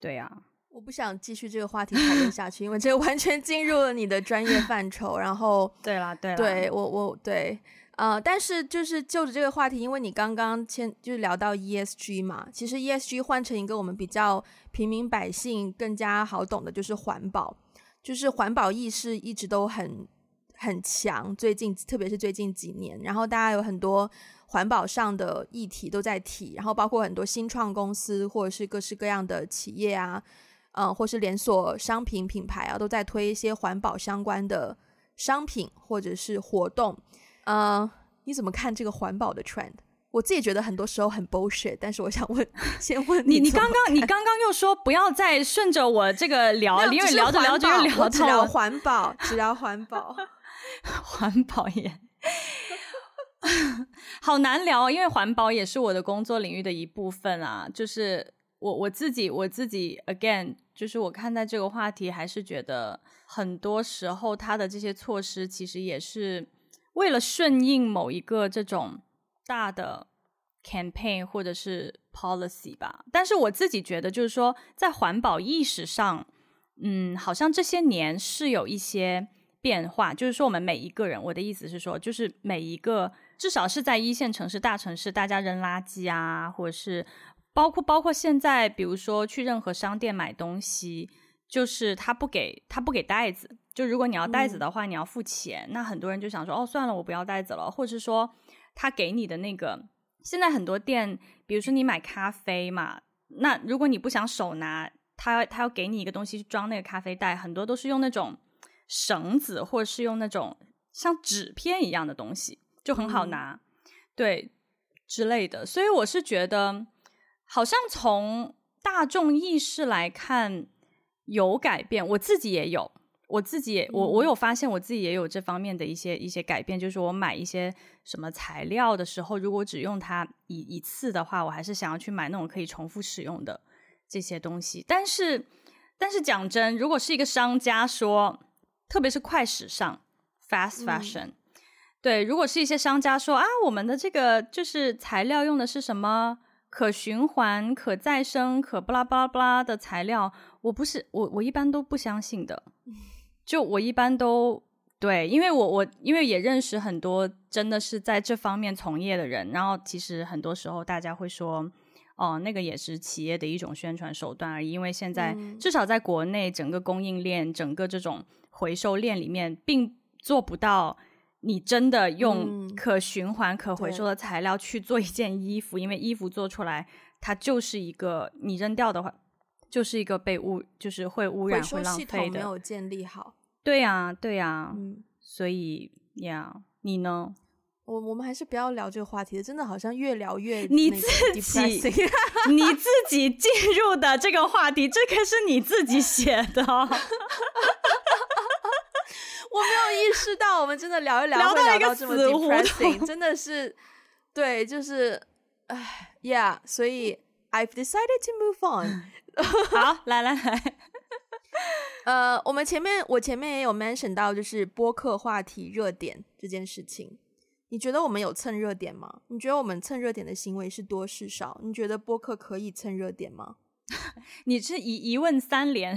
对啊。我不想继续这个话题讨论下去，因为这个完全进入了你的专业范畴。然后，(laughs) 对啦，对啦，对我，我对，呃，但是就是就着这个话题，因为你刚刚先就聊到 ESG 嘛，其实 ESG 换成一个我们比较平民百姓更加好懂的，就是环保，就是环保意识一直都很很强。最近，特别是最近几年，然后大家有很多环保上的议题都在提，然后包括很多新创公司或者是各式各样的企业啊。嗯，或是连锁商品品牌啊，都在推一些环保相关的商品或者是活动。嗯，你怎么看这个环保的 trend？我自己觉得很多时候很 bullshit，但是我想问，先问你，你刚刚你 (laughs) 刚刚又说不要再顺着我这个聊，因为聊着聊着又聊到只聊环保，只聊环保，(laughs) 环保也 (laughs) 好难聊，因为环保也是我的工作领域的一部分啊。就是我我自己我自己 again，就是我看待这个话题，还是觉得很多时候他的这些措施其实也是为了顺应某一个这种。大的 campaign 或者是 policy 吧，但是我自己觉得，就是说，在环保意识上，嗯，好像这些年是有一些变化。就是说，我们每一个人，我的意思是说，就是每一个，至少是在一线城市、大城市，大家扔垃圾啊，或者是包括包括现在，比如说去任何商店买东西，就是他不给他不给袋子，就如果你要袋子的话，嗯、你要付钱。那很多人就想说，哦，算了，我不要袋子了，或者是说。他给你的那个，现在很多店，比如说你买咖啡嘛，那如果你不想手拿，他他要给你一个东西去装那个咖啡袋，很多都是用那种绳子，或者是用那种像纸片一样的东西，就很好拿，嗯、对之类的。所以我是觉得，好像从大众意识来看有改变，我自己也有。我自己也，我我有发现我自己也有这方面的一些一些改变，就是我买一些什么材料的时候，如果只用它一一次的话，我还是想要去买那种可以重复使用的这些东西。但是，但是讲真，如果是一个商家说，特别是快时尚 （fast fashion），嗯，对，如果是一些商家说啊，我们的这个就是材料用的是什么可循环、可再生、可巴拉巴拉巴拉的材料，我不是我我一般都不相信的。就我一般都对，因为我我因为也认识很多真的是在这方面从业的人，然后其实很多时候大家会说，哦，那个也是企业的一种宣传手段而已。因为现在至少在国内，整个供应链、整个这种回收链里面，并做不到你真的用可循环、可回收的材料去做一件衣服，因为衣服做出来，它就是一个你扔掉的话。就是一个被污，就是会污染、会浪费的。系统没有建立好。对呀、啊，对呀、啊。嗯。所以呀，你呢？我我们还是不要聊这个话题了，真的好像越聊越你自己，(laughs) 你自己进入的这个话题，这个是你自己写的。(laughs) 我没有意识到，我们真的聊一聊会聊到这么 depressing，真的是，对，就是，唉，yeah，所以 I've decided to move on。(laughs) 好，来来来，呃，我们前面我前面也有 mention 到，就是播客话题热点这件事情。你觉得我们有蹭热点吗？你觉得我们蹭热点的行为是多是少？你觉得播客可以蹭热点吗？(laughs) 你是一一问三连，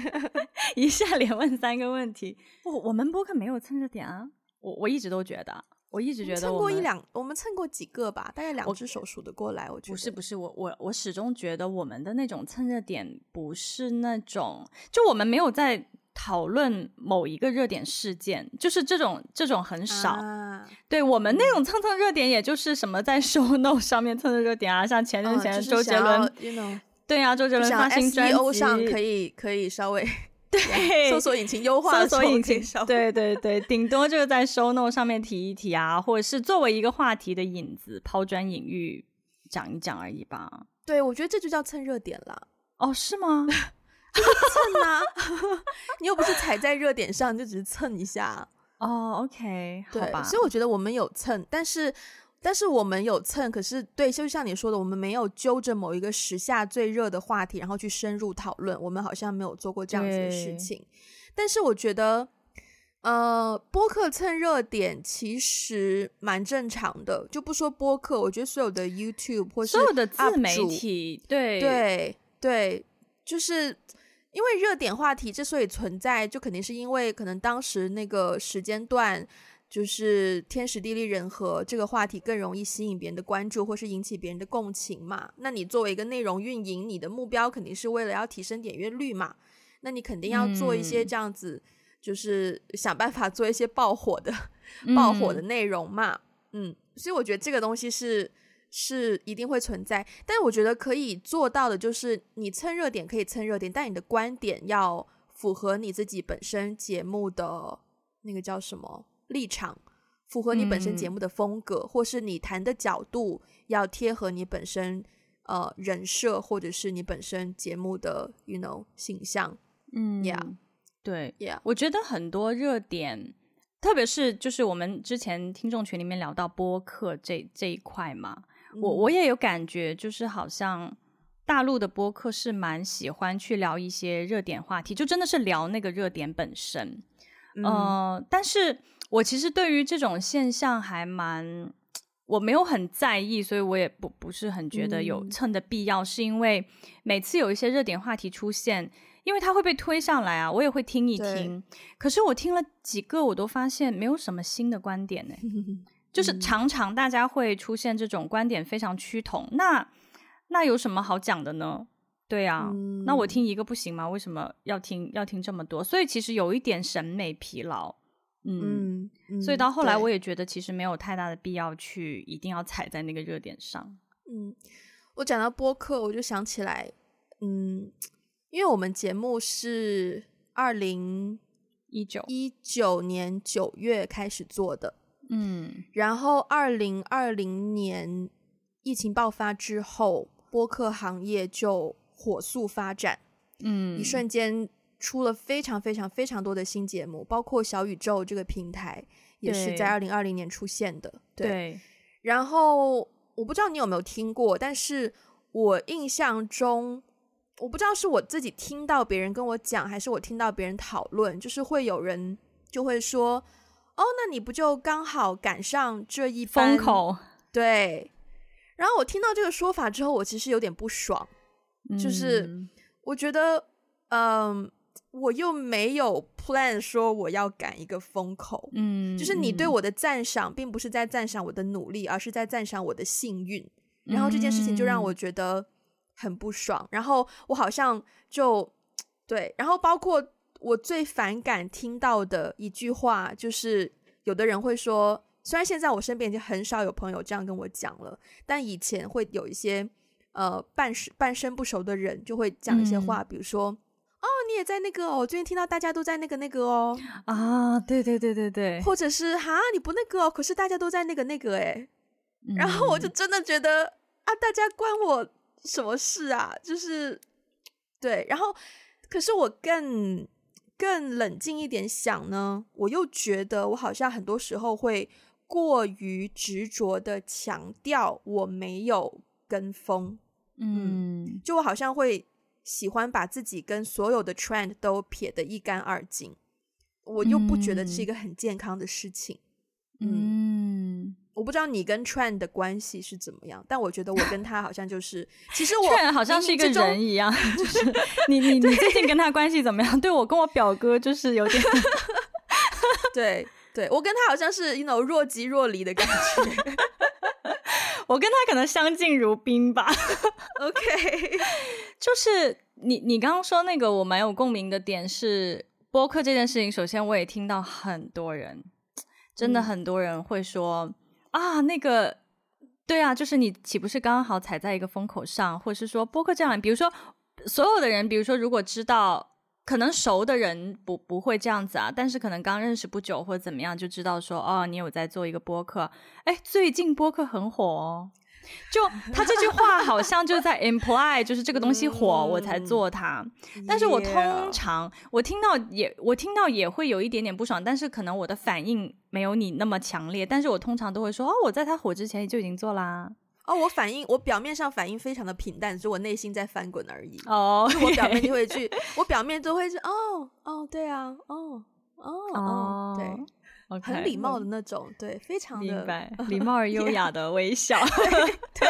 (laughs) 一下连问三个问题。我我们播客没有蹭热点啊，我我一直都觉得。我一直觉得蹭过一两，我们蹭过几个吧，大概两只手数得过来。我觉得不是不是，我我我始终觉得我们的那种蹭热点不是那种，就我们没有在讨论某一个热点事件，就是这种这种很少。啊、对我们那种蹭蹭热点，也就是什么在 show (laughs) note 上面蹭蹭热点啊，像前阵前周杰伦，对啊，周杰伦发新专辑上可以可以稍微。(laughs) 对，搜索引擎优化，搜索引擎，对对 (laughs) 对，顶多就是在 show note 上面提一提啊，或者是作为一个话题的引子，抛砖引玉，讲一讲而已吧。对，我觉得这就叫蹭热点了。哦，是吗？(laughs) 就是蹭啊！你又不是踩在热点上，你就只是蹭一下。哦，OK，好吧。所以我觉得我们有蹭，但是。但是我们有蹭，可是对，就像你说的，我们没有揪着某一个时下最热的话题，然后去深入讨论。我们好像没有做过这样子的事情。但是我觉得，呃，播客蹭热点其实蛮正常的。就不说播客，我觉得所有的 YouTube 或是所有的自媒体，对对对，就是因为热点话题之所以存在，就肯定是因为可能当时那个时间段。就是天时地利人和，这个话题更容易吸引别人的关注，或是引起别人的共情嘛。那你作为一个内容运营，你的目标肯定是为了要提升点阅率嘛。那你肯定要做一些这样子，嗯、就是想办法做一些爆火的、嗯、爆火的内容嘛。嗯，所以我觉得这个东西是是一定会存在，但是我觉得可以做到的就是，你蹭热点可以蹭热点，但你的观点要符合你自己本身节目的那个叫什么？立场符合你本身节目的风格，嗯、或是你谈的角度要贴合你本身呃人设，或者是你本身节目的 you know 形象。嗯，Yeah，对，Yeah，我觉得很多热点，特别是就是我们之前听众群里面聊到播客这这一块嘛，嗯、我我也有感觉，就是好像大陆的播客是蛮喜欢去聊一些热点话题，就真的是聊那个热点本身。嗯、呃，但是。我其实对于这种现象还蛮，我没有很在意，所以我也不不是很觉得有蹭的必要，嗯、是因为每次有一些热点话题出现，因为它会被推上来啊，我也会听一听。可是我听了几个，我都发现没有什么新的观点呢，(laughs) 嗯、就是常常大家会出现这种观点非常趋同，那那有什么好讲的呢？对啊，嗯、那我听一个不行吗？为什么要听要听这么多？所以其实有一点审美疲劳。嗯，嗯，所以到后来我也觉得其实没有太大的必要去一定要踩在那个热点上。嗯，我讲到播客，我就想起来，嗯，因为我们节目是二零一九一九年九月开始做的，嗯，然后二零二零年疫情爆发之后，播客行业就火速发展，嗯，一瞬间。出了非常非常非常多的新节目，包括小宇宙这个平台也是在二零二零年出现的。对，对，然后我不知道你有没有听过，但是我印象中，我不知道是我自己听到别人跟我讲，还是我听到别人讨论，就是会有人就会说：“哦，那你不就刚好赶上这一风口？”对。然后我听到这个说法之后，我其实有点不爽，嗯、就是我觉得，嗯。我又没有 plan 说我要赶一个风口，嗯，就是你对我的赞赏，并不是在赞赏我的努力，而是在赞赏我的幸运。然后这件事情就让我觉得很不爽。然后我好像就对，然后包括我最反感听到的一句话，就是有的人会说，虽然现在我身边已经很少有朋友这样跟我讲了，但以前会有一些呃半半生不熟的人就会讲一些话，比如说。哦，你也在那个哦？我最近听到大家都在那个那个哦。啊，对对对对对，或者是哈，你不那个哦，可是大家都在那个那个诶。嗯、然后我就真的觉得啊，大家关我什么事啊？就是对，然后可是我更更冷静一点想呢，我又觉得我好像很多时候会过于执着的强调我没有跟风，嗯，嗯，就我好像会。喜欢把自己跟所有的 trend 都撇得一干二净，我又不觉得是一个很健康的事情。嗯，嗯，我不知道你跟 trend 的关系是怎么样，但我觉得我跟他好像就是，(laughs) 其实我 trend 好像是一个人一样，(laughs) 就是你你你最近跟他关系怎么样？对我跟我表哥就是有点，(laughs) 对对，我跟他好像是 you know 若即若离的感觉。我跟他可能相敬如宾吧。(laughs) OK，就是你你刚刚说那个我蛮有共鸣的点是播客这件事情。首先，我也听到很多人，真的很多人会说、嗯、啊，那个对啊，就是你岂不是刚好踩在一个风口上，或者是说播客这样，比如说所有的人，比如说如果知道。可能熟的人不不会这样子啊，但是可能刚认识不久或者怎么样，就知道说哦，你有在做一个播客，哎，最近播客很火哦。就 (laughs) 他这句话好像就在 imply，就是这个东西火，我才做它。但是我通常我听到也我听到也会有一点点不爽，但是可能我的反应没有你那么强烈。但是我通常都会说哦，我在他火之前就已经做啦。哦，我反应，我表面上反应非常的平淡，只是我内心在翻滚而已。哦，oh, okay. 我表面就会去，我表面都会是，哦，哦，对啊，哦，哦，哦，对，okay. 很礼貌的那种，对，非常的明白，(laughs) 礼貌而优雅的微笑。(laughs) 对，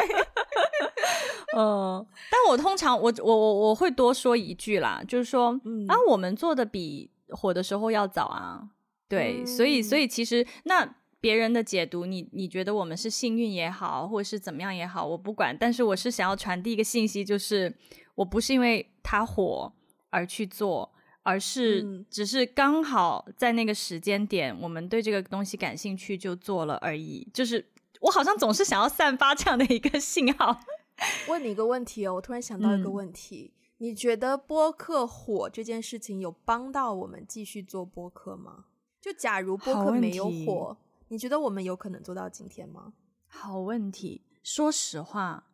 嗯，但我通常我我我我会多说一句啦，就是说，嗯、啊，我们做的比火的时候要早啊，对，嗯、所以所以其实那。别人的解读，你你觉得我们是幸运也好，或者是怎么样也好，我不管。但是我是想要传递一个信息，就是我不是因为他火而去做，而是只是刚好在那个时间点，我们对这个东西感兴趣就做了而已。就是我好像总是想要散发这样的一个信号。(laughs) 问你一个问题哦，我突然想到一个问题，嗯、你觉得播客火这件事情有帮到我们继续做播客吗？就假如播客没有火。你觉得我们有可能做到今天吗？好问题。说实话，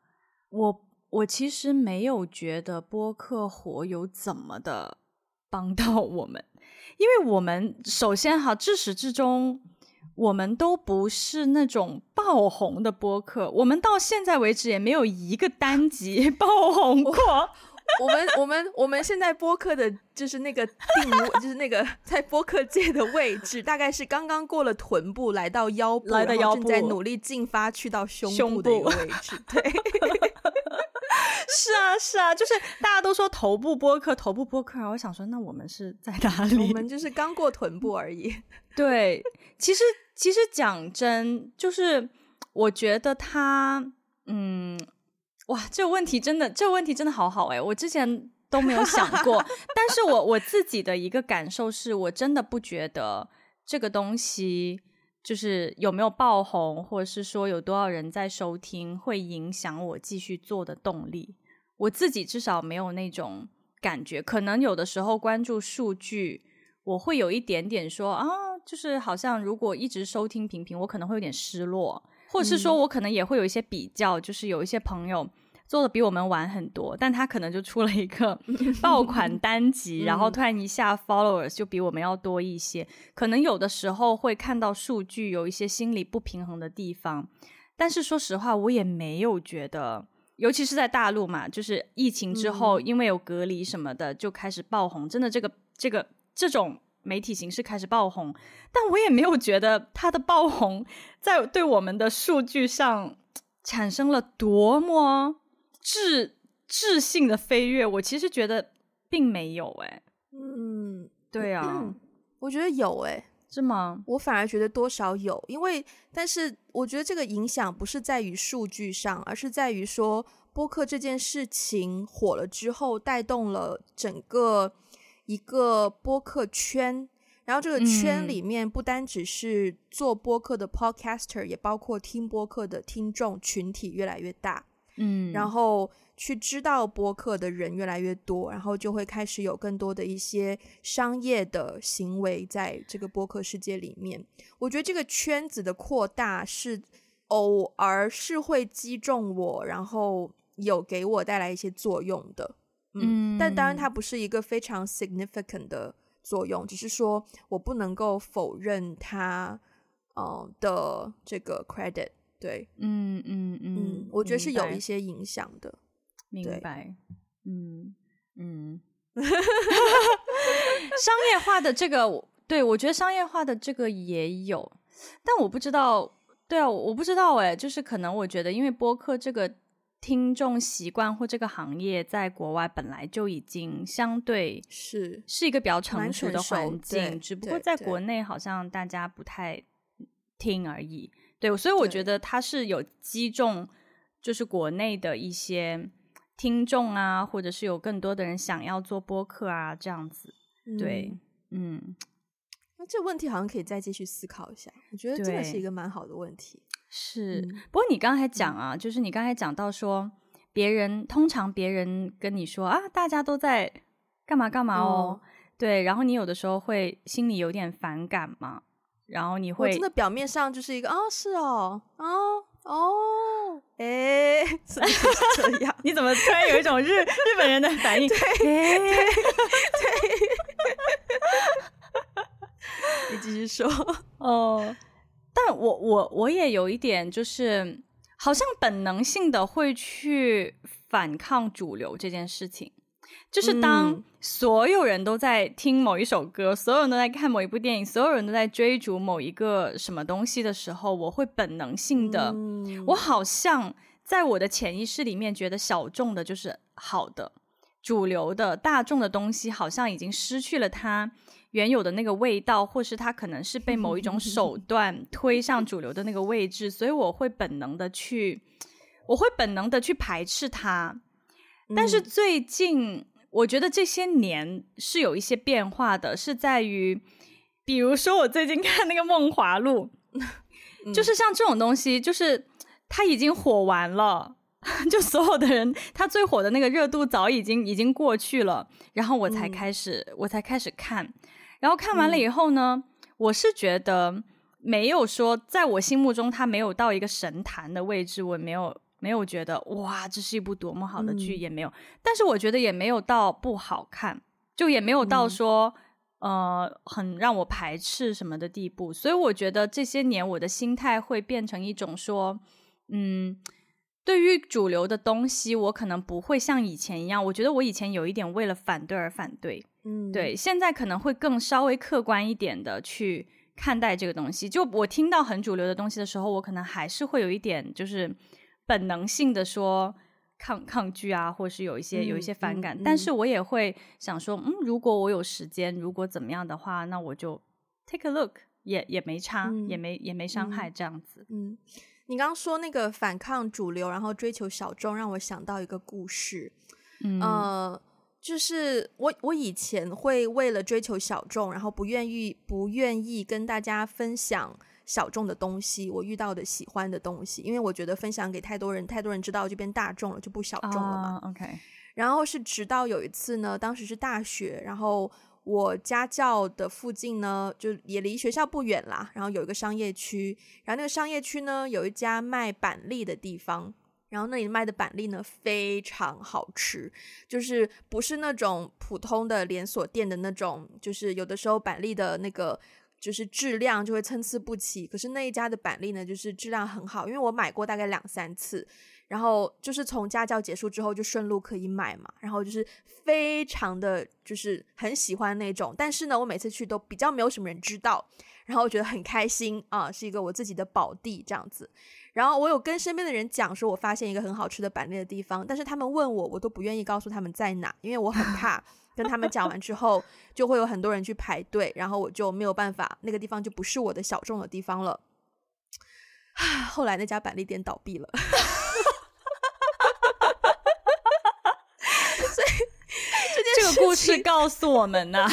我我其实没有觉得播客火有怎么的帮到我们，因为我们首先哈，至始至终。我们都不是那种爆红的播客，我们到现在为止也没有一个单集 (laughs) 爆红过。我，们我们我们现在播客的就是那个定位，就是那个在播客界的位置，大概是刚刚过了臀部，来到腰部，来到腰部，正在努力进发去到胸部的一个位置。对，(laughs) 是啊是啊，就是大家都说头部播客，头部播客啊，我想说，那我们是在哪里？我们就是刚过臀部而已。(laughs) 对，其实。其实讲真，就是我觉得他，嗯，哇，这个问题真的，这个问题真的好好哎，我之前都没有想 (laughs) 过。但是我我自己的一个感受是，我真的不觉得这个东西就是有没有爆红，或者是说有多少人在收听，会影响我继续做的动力。我自己至少没有那种感觉。可能有的时候关注数据，我会有一点点说啊。就是好像如果一直收听平平，我可能会有点失落，或者是说我可能也会有一些比较，嗯、就是有一些朋友做的比我们晚很多，但他可能就出了一个 (laughs) 爆款单集，然后突然一下 followers 就比我们要多一些，嗯、可能有的时候会看到数据有一些心理不平衡的地方，但是说实话，我也没有觉得，尤其是在大陆嘛，就是疫情之后，嗯、因为有隔离什么的，就开始爆红，真的这个这个这种。媒体形式开始爆红，但我也没有觉得它的爆红在对我们的数据上产生了多么质质性的飞跃。我其实觉得并没有、欸，哎，嗯，对啊、嗯，我觉得有、欸，哎，是吗？我反而觉得多少有，因为但是我觉得这个影响不是在于数据上，而是在于说播客这件事情火了之后，带动了整个。一个播客圈，然后这个圈里面不单只是做播客的 podcaster，、嗯、也包括听播客的听众群体越来越大，嗯，然后去知道播客的人越来越多，然后就会开始有更多的一些商业的行为在这个播客世界里面。我觉得这个圈子的扩大是偶尔是会击中我，然后有给我带来一些作用的。嗯，但当然它不是一个非常 significant 的作用，只是说我不能够否认它，呃的这个 credit，对，嗯嗯嗯，嗯，我觉得是有一些影响的，明白，嗯嗯，(laughs) (laughs) 商业化的这个，对，我觉得商业化的这个也有，但我不知道，对啊，我不知道哎，就是可能我觉得因为播客这个。听众习惯或这个行业在国外本来就已经相对是是一个比较成熟的环境，只不过在国内好像大家不太听而已。对，所以我觉得它是有击中，就是国内的一些听众啊，或者是有更多的人想要做播客啊，这样子。对，嗯，嗯，那这个问题好像可以再继续思考一下。我觉得这个是一个蛮好的问题。是，不过你刚才讲啊，嗯、就是你刚才讲到说，别人通常别人跟你说啊，大家都在干嘛干嘛哦，嗯、对，然后你有的时候会心里有点反感嘛，然后你会真的表面上就是一个哦，是哦，哦哦，哎，怎么是这样？(laughs) 你怎么突然有一种日日本人的反应？对对 (laughs) 对，(laughs) 你继续说哦。但我我我也有一点，就是好像本能性的会去反抗主流这件事情。就是当所有人都在听某一首歌，所有人都在看某一部电影，所有人都在追逐某一个什么东西的时候，我会本能性的，我好像在我的潜意识里面觉得小众的就是好的，主流的大众的东西好像已经失去了它。原有的那个味道，或是它可能是被某一种手 (laughs) 段推上主流的那个位置，所以我会本能的去，我会本能的去排斥它。但是最近，我觉得这些年是有一些变化的，是在于，比如说我最近看那个《梦华录》，(laughs) 就是像这种东西，就是它已经火完了，(laughs) 就所有的人，他最火的那个热度早已经已经过去了，然后我才开始，我才开始看。然后看完了以后呢，嗯、我是觉得没有说在我心目中它没有到一个神坛的位置，我没有没有觉得哇，这是一部多么好的剧，嗯、也没有。但是我觉得也没有到不好看，就也没有到说、嗯、呃很让我排斥什么的地步。所以我觉得这些年我的心态会变成一种说，嗯。对于主流的东西，我可能不会像以前一样。我觉得我以前有一点为了反对而反对，嗯，对。现在可能会更稍微客观一点的去看待这个东西。就我听到很主流的东西的时候，我可能还是会有一点就是本能性的说抗抗拒啊，或是有一些有一些反感。嗯嗯嗯、但是我也会想说，嗯，如果我有时间，如果怎么样的话，那我就 take a look，也也没差，嗯、也没也没伤害这样子，嗯。嗯你刚刚说那个反抗主流，然后追求小众，让我想到一个故事。嗯，呃，就是我我以前会为了追求小众，然后不愿意不愿意跟大家分享小众的东西，我遇到的喜欢的东西，因为我觉得分享给太多人，太多人知道就变大众了，就不小众了嘛。Uh, OK。然后是直到有一次呢，当时是大学，然后。我家教的附近呢，就也离学校不远啦。然后有一个商业区，然后那个商业区呢，有一家卖板栗的地方。然后那里卖的板栗呢，非常好吃，就是不是那种普通的连锁店的那种，就是有的时候板栗的那个就是质量就会参差不齐。可是那一家的板栗呢，就是质量很好，因为我买过大概两三次。然后就是从家教结束之后就顺路可以买嘛，然后就是非常的就是很喜欢那种，但是呢，我每次去都比较没有什么人知道，然后我觉得很开心啊，是一个我自己的宝地这样子。然后我有跟身边的人讲说，我发现一个很好吃的板栗的地方，但是他们问我，我都不愿意告诉他们在哪，因为我很怕 (laughs) 跟他们讲完之后就会有很多人去排队，然后我就没有办法，那个地方就不是我的小众的地方了。后来那家板栗店倒闭了。(laughs) 所以这个故事告诉我们呢、啊，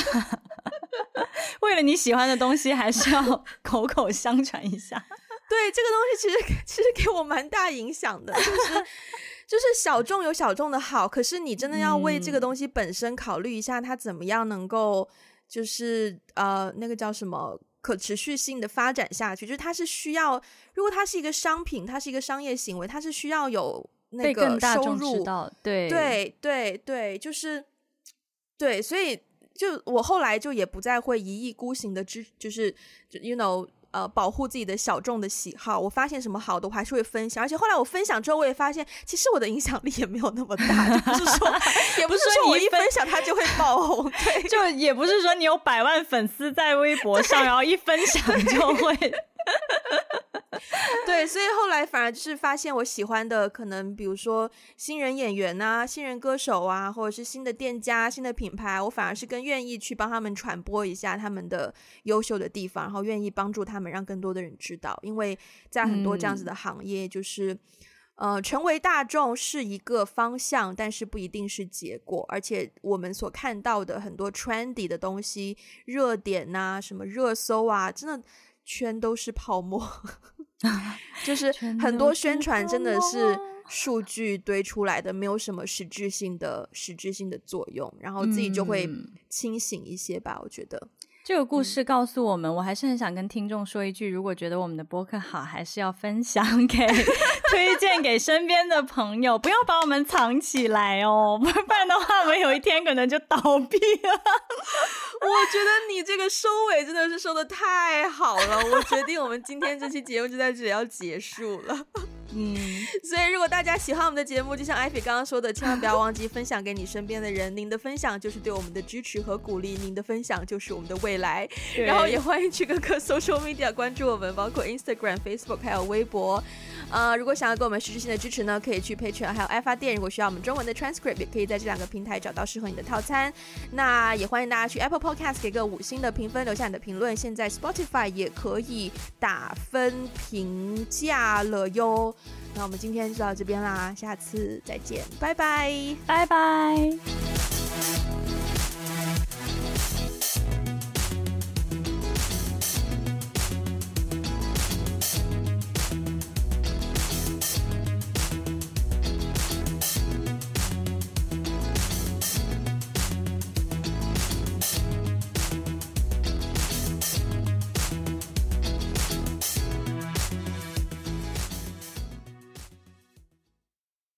为了你喜欢的东西，还是要口口相传一下。对，这个东西其实其实给我蛮大影响的，就是 (laughs) 就是小众有小众的好，可是你真的要为这个东西本身考虑一下，它怎么样能够就是呃那个叫什么可持续性的发展下去，就是它是需要，如果它是一个商品，它是一个商业行为，它是需要有那个收入，对对对对，就是。对，所以就我后来就也不再会一意孤行的支，就是就 you know 呃保护自己的小众的喜好。我发现什么好的，我还是会分享。而且后来我分享之后，我也发现其实我的影响力也没有那么大，就不是说 (laughs) 也不是说我一分享它就会爆红，对，就也不是说你有百万粉丝在微博上，然后一分享就会。(laughs) 对，所以后来反而就是发现我喜欢的，可能比如说新人演员啊、新人歌手啊，或者是新的店家、新的品牌，我反而是更愿意去帮他们传播一下他们的优秀的地方，然后愿意帮助他们，让更多的人知道。因为在很多这样子的行业，就是、嗯、呃，成为大众是一个方向，但是不一定是结果。而且我们所看到的很多 trendy 的东西、热点呐、啊、什么热搜啊，真的全都是泡沫。(laughs) 就是很多宣传真的是数据堆出来的，没有什么实质性的实质性的作用，然后自己就会清醒一些吧，我觉得。这个故事告诉我们，嗯、我还是很想跟听众说一句：如果觉得我们的播客好，还是要分享 (laughs) 给、推荐给身边的朋友，不要把我们藏起来哦，不然的话，我们有一天可能就倒闭了。我觉得你这个收尾真的是收的太好了，我决定我们今天这期节目就在这里要结束了。嗯，(laughs) 所以如果大家喜欢我们的节目，就像艾菲刚刚说的，千万不要忘记分享给你身边的人。您的分享就是对我们的支持和鼓励，您的分享就是我们的未来。然后也欢迎去各个 (laughs) social media 关注我们，包括 Instagram、Facebook 还有微博。呃，如果想要给我们实质性的支持呢，可以去 Patreon 还有爱发电。如果需要我们中文的 transcript，也可以在这两个平台找到适合你的套餐。那也欢迎大家去 Apple Podcast 给个五星的评分，留下你的评论。现在 Spotify 也可以打分评价了哟。那我们今天就到这边啦，下次再见，拜拜，拜拜。